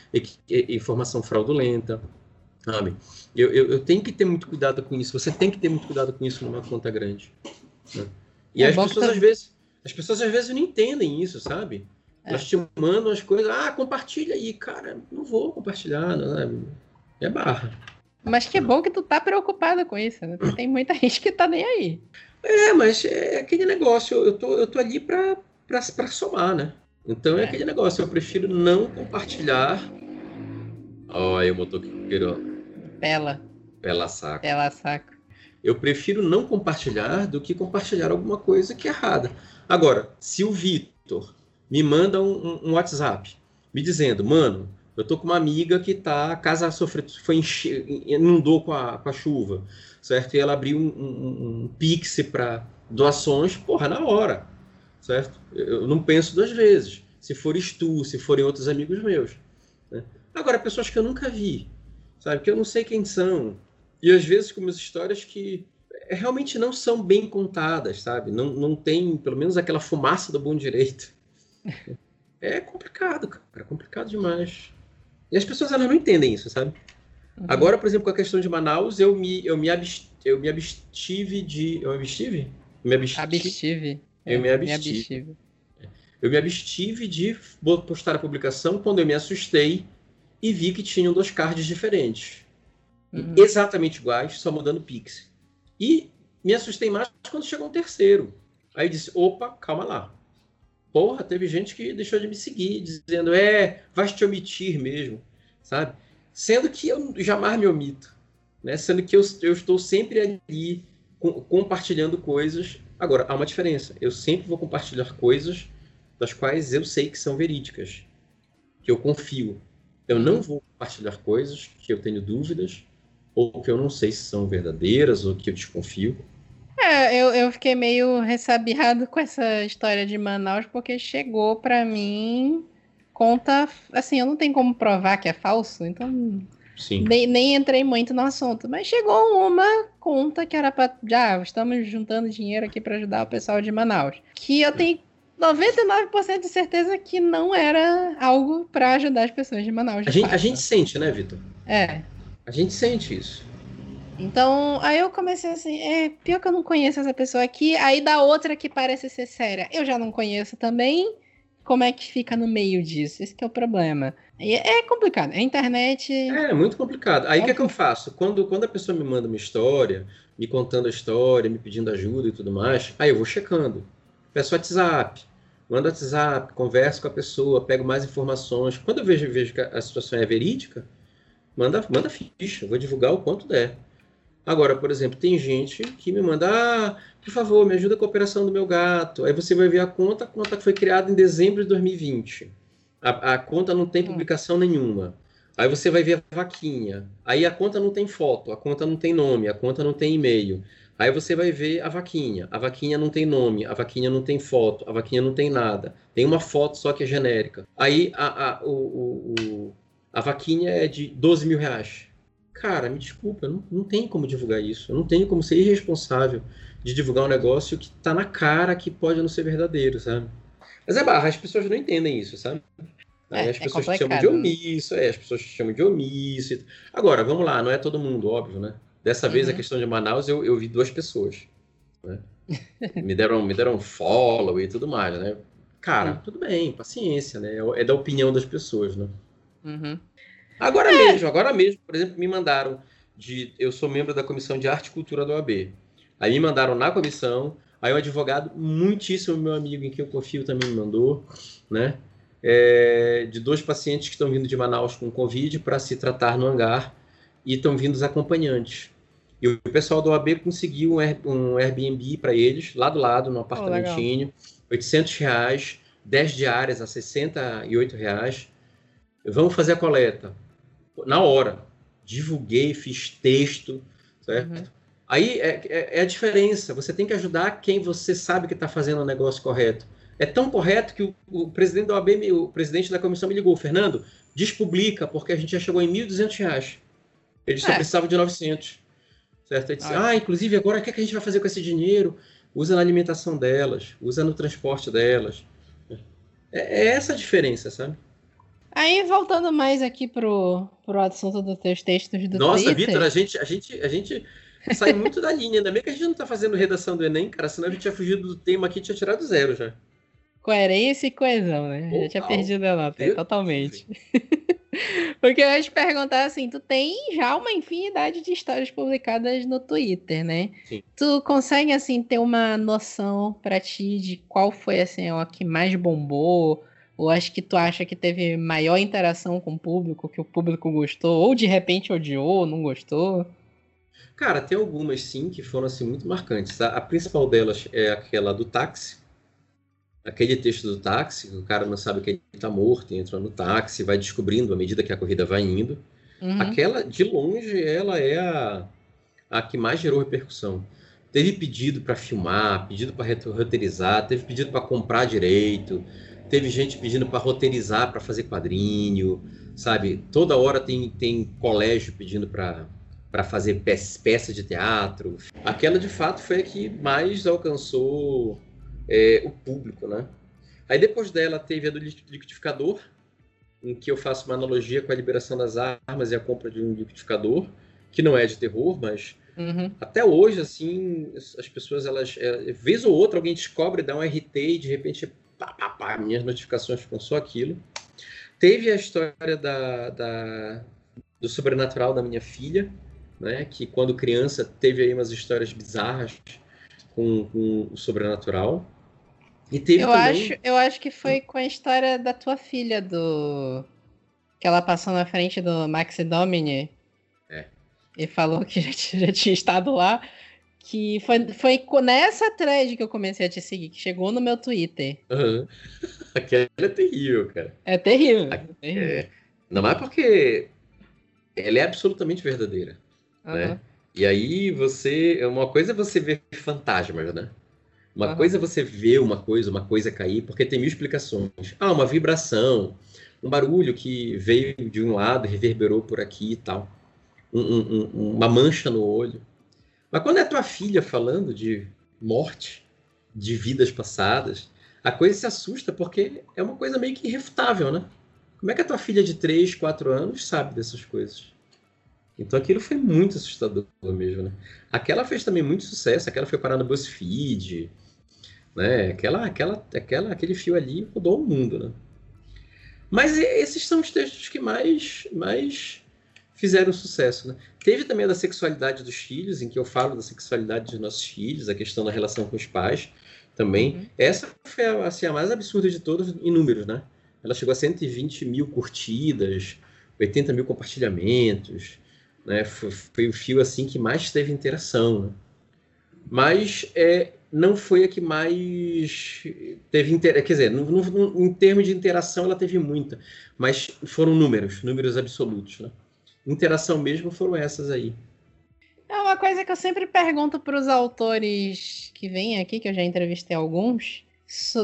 informação fraudulenta, sabe? Eu, eu, eu, tenho que ter muito cuidado com isso, você tem que ter muito cuidado com isso numa conta grande. Né? E é as pessoas, tá... às vezes, as pessoas às vezes não entendem isso, sabe? É. Elas te mandam as coisas, ah, compartilha aí, cara, não vou compartilhar, né? É barra.
Mas que bom que tu tá preocupado com isso, né? Tem muita gente que tá nem aí.
É, mas é aquele negócio, eu tô, eu tô ali pra, pra, pra somar, né? Então é. é aquele negócio, eu prefiro não compartilhar. Olha aí o motoqueiro.
Pela.
Pela saco.
Pela saco.
Eu prefiro não compartilhar do que compartilhar alguma coisa que é errada. Agora, se o Vitor me manda um, um, WhatsApp me dizendo, mano, eu tô com uma amiga que tá, a casa sofreu, foi enche, inundou com a, com a chuva certo? E ela abriu um, um, um Pix para doações, porra, na hora, certo? Eu não penso duas vezes. Se fores tu, se forem outros amigos meus. Né? Agora, pessoas que eu nunca vi, sabe? Que eu não sei quem são. E às vezes com umas histórias que é, realmente não são bem contadas, sabe? Não, não tem, pelo menos, aquela fumaça do bom direito. É complicado, cara. É complicado demais. E as pessoas, elas não entendem isso, sabe? Uhum. Agora, por exemplo, com a questão de Manaus, eu me, eu me, abst, eu me abstive de. Eu me abstive?
Me abstive. abstive.
Eu me abstive. me abstive. Eu me abstive de postar a publicação quando eu me assustei e vi que tinham dois cards diferentes. Uhum. Exatamente iguais, só mudando pix. E me assustei mais quando chegou um terceiro. Aí disse: opa, calma lá. Porra, teve gente que deixou de me seguir, dizendo: é, vai te omitir mesmo, sabe? Sendo que eu jamais me omito, né? Sendo que eu, eu estou sempre ali com, compartilhando coisas. Agora, há uma diferença. Eu sempre vou compartilhar coisas das quais eu sei que são verídicas, que eu confio. Eu não vou compartilhar coisas que eu tenho dúvidas ou que eu não sei se são verdadeiras ou que eu desconfio.
É, eu, eu fiquei meio ressabiado com essa história de Manaus porque chegou para mim conta, assim, eu não tenho como provar que é falso, então
Sim.
Nem, nem entrei muito no assunto, mas chegou uma conta que era para já estamos juntando dinheiro aqui para ajudar o pessoal de Manaus, que eu tenho 99% de certeza que não era algo para ajudar as pessoas de Manaus. De
a, gente, a gente sente, né, Vitor?
É.
A gente sente isso.
Então, aí eu comecei assim, é, pior que eu não conheço essa pessoa aqui, aí da outra que parece ser séria, eu já não conheço também como é que fica no meio disso. Esse é o problema. E é complicado. A internet.
É, muito complicado. Aí o é que, é que eu faço? Quando, quando a pessoa me manda uma história, me contando a história, me pedindo ajuda e tudo mais, aí eu vou checando. Peço WhatsApp, mando WhatsApp, converso com a pessoa, pego mais informações. Quando eu vejo, vejo que a situação é verídica, manda, manda ficha, vou divulgar o quanto der. Agora, por exemplo, tem gente que me manda, ah, por favor, me ajuda com a operação do meu gato. Aí você vai ver a conta, a conta foi criada em dezembro de 2020. A, a conta não tem hum. publicação nenhuma. Aí você vai ver a vaquinha. Aí a conta não tem foto, a conta não tem nome, a conta não tem e-mail. Aí você vai ver a vaquinha. A vaquinha não tem nome, a vaquinha não tem foto, a vaquinha não tem nada. Tem uma foto só que é genérica. Aí a, a, o, o, a vaquinha é de 12 mil reais. Cara, me desculpa, não, não tem como divulgar isso. Eu não tenho como ser irresponsável de divulgar um negócio que tá na cara que pode não ser verdadeiro, sabe? Mas é barra, as pessoas não entendem isso, sabe? Aí é, as é pessoas é te chamam de omisso, é, as pessoas te chamam de omisso. Agora, vamos lá, não é todo mundo, óbvio, né? Dessa uhum. vez a questão de Manaus eu, eu vi duas pessoas. Né? me, deram, me deram follow e tudo mais, né? Cara, uhum. tudo bem, paciência, né? É, é da opinião das pessoas, né? Uhum. Agora é. mesmo, agora mesmo, por exemplo, me mandaram de. Eu sou membro da comissão de arte e cultura da OAB. Aí me mandaram na comissão, aí um advogado, muitíssimo meu amigo, em quem eu confio, também me mandou, né? É, de dois pacientes que estão vindo de Manaus com Covid para se tratar no hangar e estão vindo os acompanhantes. E o pessoal do OAB conseguiu um Airbnb para eles, lá do lado, no apartamentinho, oh, 800 reais, 10 diárias a 68 reais. Vamos fazer a coleta. Na hora. Divulguei, fiz texto, certo? Uhum. Aí é, é, é, a diferença. Você tem que ajudar quem você sabe que está fazendo o negócio correto. É tão correto que o, o, presidente da OAB, o presidente da comissão me ligou, Fernando, despublica, porque a gente já chegou em R$ 1.200. Eles só é. precisavam de 900. Certo? Disse, ah. ah, inclusive agora o que, é que a gente vai fazer com esse dinheiro? Usa na alimentação delas, usa no transporte delas. É, é essa a diferença, sabe?
Aí, voltando mais aqui pro, pro assunto dos teus textos do
Nossa, Twitter... Nossa, Vitor, a gente, a, gente, a gente sai muito da linha. Ainda bem que a gente não tá fazendo redação do Enem, cara, senão a gente tinha fugido do tema aqui e tinha tirado zero já.
Coerência e coesão, né? Já tinha perdido a nota, totalmente. Porque eu ia te perguntar assim, tu tem já uma infinidade de histórias publicadas no Twitter, né? Sim. Tu consegue, assim, ter uma noção para ti de qual foi, assim, o que mais bombou? Ou acho que tu acha que teve maior interação com o público, que o público gostou? Ou de repente odiou, não gostou?
Cara, tem algumas sim que foram assim muito marcantes. A, a principal delas é aquela do táxi. Aquele texto do táxi, o cara não sabe que ele está morto, entra no táxi, vai descobrindo à medida que a corrida vai indo. Uhum. Aquela, de longe, ela é a, a que mais gerou repercussão. Teve pedido para filmar, pedido para roteirizar, teve pedido para comprar direito, teve gente pedindo para roteirizar, para fazer quadrinho, sabe? Toda hora tem, tem colégio pedindo para para fazer peça de teatro. Aquela, de fato, foi a que mais alcançou é, o público, né? Aí depois dela teve a do liquidificador, em que eu faço uma analogia com a liberação das armas e a compra de um liquidificador, que não é de terror, mas uhum. até hoje, assim, as pessoas, elas, é, vez ou outra, alguém descobre, dá um RT e de repente, pá, pá, pá, minhas notificações ficam só aquilo. Teve a história da, da, do sobrenatural da minha filha, né? Que quando criança teve aí umas histórias bizarras com, com o sobrenatural.
E teve eu também... acho, eu acho que foi com a história da tua filha do que ela passou na frente do Maxi Domini. É. E falou que já, já tinha estado lá. Que foi, foi nessa thread que eu comecei a te seguir, que chegou no meu Twitter.
Uhum. Aquela é terrível, cara.
É terrível. É terrível.
É. Não é porque ela é absolutamente verdadeira uhum. né? E aí você, uma coisa é você ver fantasmas, né? Uma uhum. coisa é você ver uma coisa, uma coisa cair, porque tem mil explicações. Ah, uma vibração, um barulho que veio de um lado, reverberou por aqui e tal. Um, um, uma mancha no olho. Mas quando é tua filha falando de morte, de vidas passadas, a coisa se assusta porque é uma coisa meio que irrefutável, né? Como é que a tua filha de 3, 4 anos sabe dessas coisas? Então aquilo foi muito assustador mesmo, né? Aquela fez também muito sucesso, aquela foi parar no BuzzFeed, né? Aquela, aquela, aquela, aquele fio ali rodou o mundo. Né? Mas esses são os textos que mais, mais fizeram sucesso. Né? Teve também a da sexualidade dos filhos, em que eu falo da sexualidade dos nossos filhos, a questão da relação com os pais também. Uhum. Essa foi assim, a mais absurda de todas em números, né? Ela chegou a 120 mil curtidas, 80 mil compartilhamentos, né? Foi, foi o fio assim que mais teve interação. Né? Mas é, não foi a que mais teve interação. Quer dizer, no, no, em termos de interação, ela teve muita, mas foram números, números absolutos. Né? Interação mesmo foram essas aí.
É uma coisa que eu sempre pergunto para os autores que vêm aqui, que eu já entrevistei alguns.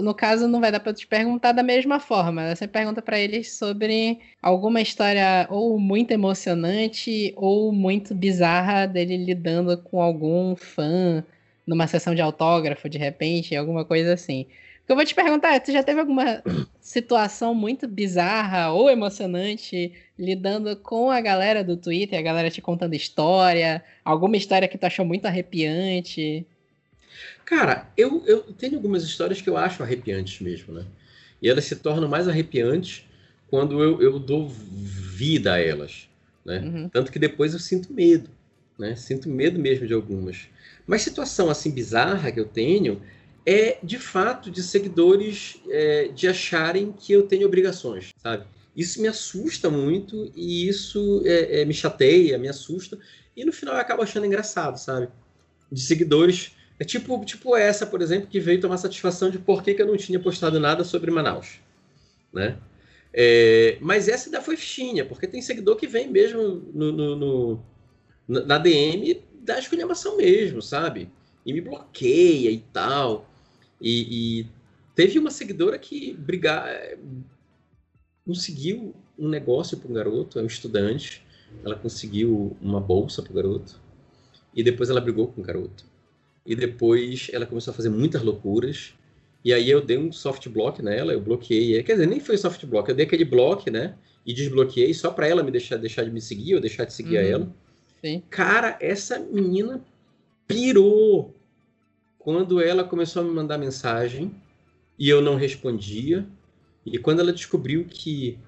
No caso, não vai dar para te perguntar da mesma forma. Você pergunta para eles sobre alguma história ou muito emocionante ou muito bizarra dele lidando com algum fã numa sessão de autógrafo, de repente, alguma coisa assim. eu vou te perguntar, tu já teve alguma situação muito bizarra ou emocionante lidando com a galera do Twitter, a galera te contando história, alguma história que tu achou muito arrepiante?
Cara, eu, eu tenho algumas histórias que eu acho arrepiantes mesmo, né? E elas se tornam mais arrepiantes quando eu, eu dou vida a elas, né? Uhum. Tanto que depois eu sinto medo, né? Sinto medo mesmo de algumas. Mas situação assim bizarra que eu tenho é de fato de seguidores é, de acharem que eu tenho obrigações, sabe? Isso me assusta muito e isso é, é, me chateia, me assusta e no final eu acabo achando engraçado, sabe? De seguidores é tipo, tipo essa, por exemplo, que veio tomar satisfação de por que, que eu não tinha postado nada sobre Manaus, né? É, mas essa ainda foi fichinha, porque tem seguidor que vem mesmo no, no, no na DM da esculhambação mesmo, sabe? E me bloqueia e tal. E, e teve uma seguidora que brigar, conseguiu um negócio para um garoto, é um estudante. Ela conseguiu uma bolsa para o garoto. E depois ela brigou com o garoto. E depois ela começou a fazer muitas loucuras. E aí eu dei um soft block nela, eu bloqueei. Quer dizer, nem foi soft block, eu dei aquele block, né? E desbloqueei só para ela me deixar, deixar de me seguir ou deixar de seguir uhum. a ela. Sim. Cara, essa menina pirou quando ela começou a me mandar mensagem e eu não respondia. E quando ela descobriu que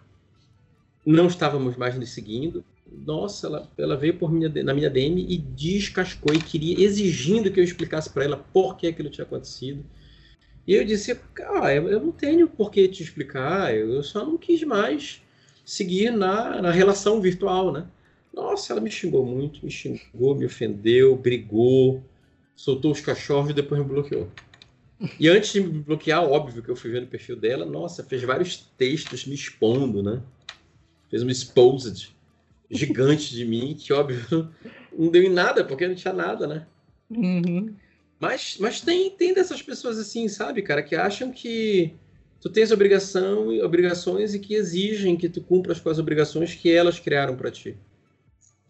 não estávamos mais nos seguindo, nossa, ela, ela veio por minha, na minha DM e descascou e queria, exigindo que eu explicasse para ela por que aquilo tinha acontecido. E eu disse, eu, eu não tenho por que te explicar, eu só não quis mais seguir na, na relação virtual, né? Nossa, ela me xingou muito, me xingou, me ofendeu, brigou, soltou os cachorros e depois me bloqueou. E antes de me bloquear, óbvio que eu fui vendo o perfil dela, nossa, fez vários textos me expondo, né? Fez uma exposed gigante de mim, que óbvio não deu em nada, porque não tinha nada, né? Uhum. Mas, mas tem, tem dessas pessoas assim, sabe, cara, que acham que tu tens obrigação, obrigações e que exigem que tu cumpras com as obrigações que elas criaram para ti.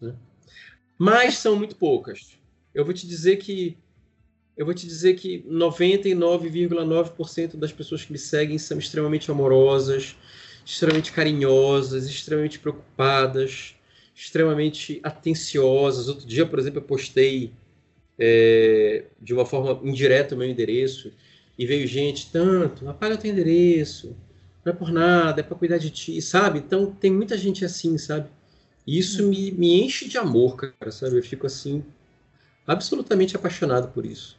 Né? Mas são muito poucas. Eu vou te dizer que eu vou te dizer que 99,9% das pessoas que me seguem são extremamente amorosas, extremamente carinhosas, extremamente preocupadas, extremamente atenciosas. Outro dia, por exemplo, eu postei é, de uma forma indireta o meu endereço e veio gente, tanto, apaga teu endereço, não é por nada, é para cuidar de ti, sabe? Então tem muita gente assim, sabe? E isso me, me enche de amor, cara, sabe? Eu fico assim, absolutamente apaixonado por isso.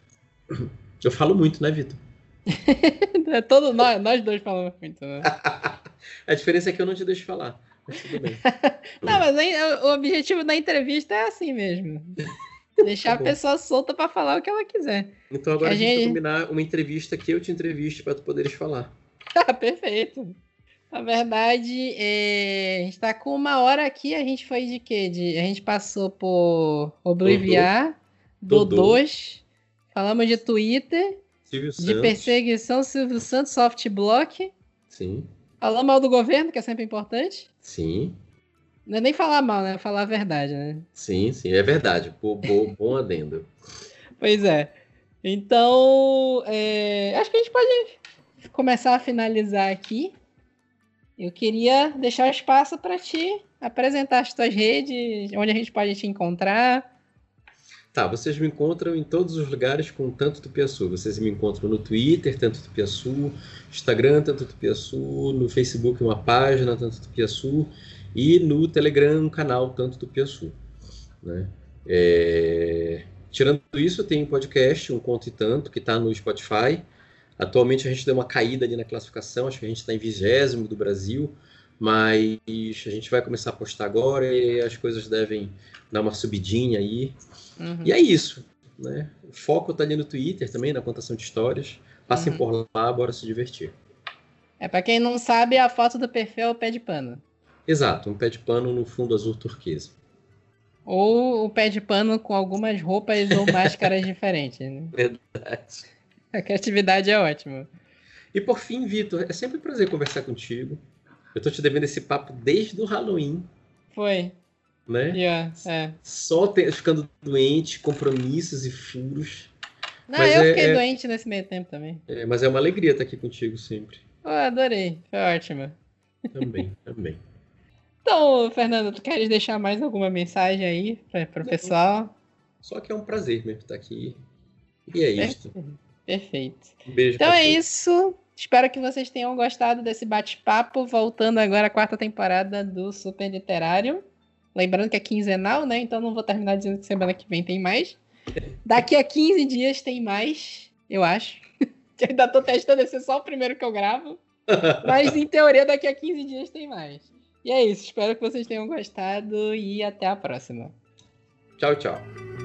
Eu falo muito, né, Vitor?
é todo, nós, nós dois falamos muito, né?
a diferença é que eu não te deixo falar. Mas tudo bem.
não, mas o objetivo da entrevista é assim mesmo. Deixar tá a pessoa solta para falar o que ela quiser.
Então agora a, a gente vai combinar uma entrevista que eu te entreviste para tu poderes falar.
Ah, perfeito. Na verdade, é... a gente tá com uma hora aqui, a gente foi de quê? De... A gente passou por Obliviar, Dodôs, falamos de Twitter, Silvio de Santos. perseguição, Silvio Santos, soft block.
Sim.
Falamos mal do governo, que é sempre importante.
Sim.
Não é nem falar mal, né? Falar a verdade, né?
Sim, sim, é verdade. Bom, bom adendo.
Pois é. Então, é... acho que a gente pode começar a finalizar aqui. Eu queria deixar espaço para te apresentar as tuas redes, onde a gente pode te encontrar.
Tá, vocês me encontram em todos os lugares com Tanto Tupiaçu. Vocês me encontram no Twitter, Tanto Tupiaçu, Instagram, Tanto Tupiaçu, no Facebook, uma página, Tanto Tupiaçu, e no Telegram, um canal, Tanto Tupiaçu. Né? É... Tirando isso, tem um podcast, um Conto e Tanto, que está no Spotify. Atualmente a gente deu uma caída ali na classificação, acho que a gente está em vigésimo do Brasil, mas a gente vai começar a postar agora e as coisas devem dar uma subidinha aí. Uhum. E é isso. Né? O foco está ali no Twitter também, na contação de histórias. Passem uhum. por lá, bora se divertir.
É, para quem não sabe, a foto do perfil é o pé de pano.
Exato, um pé de pano no fundo azul turquesa.
Ou o pé de pano com algumas roupas ou máscaras diferentes. Né?
Verdade.
A criatividade é ótima.
E por fim, Vitor, é sempre um prazer conversar contigo. Eu tô te devendo esse papo desde o Halloween.
Foi
né?
Yeah, é.
Só te, ficando doente, compromissos e furos.
Não, mas eu é, fiquei é, doente nesse meio tempo também.
É, mas é uma alegria estar aqui contigo sempre.
Oh, adorei, foi ótimo.
Também, também.
Então, Fernando, tu queres deixar mais alguma mensagem aí para o pessoal?
Só que é um prazer mesmo estar aqui. E é isso.
Perfeito.
Um beijo.
Então é isso. Espero que vocês tenham gostado desse bate-papo. Voltando agora à quarta temporada do Super Literário. Lembrando que é quinzenal, né? Então não vou terminar dizendo que semana que vem tem mais. Daqui a 15 dias tem mais, eu acho. que ainda tô testando, esse é só o primeiro que eu gravo. Mas em teoria, daqui a 15 dias tem mais. E é isso. Espero que vocês tenham gostado e até a próxima.
Tchau, tchau.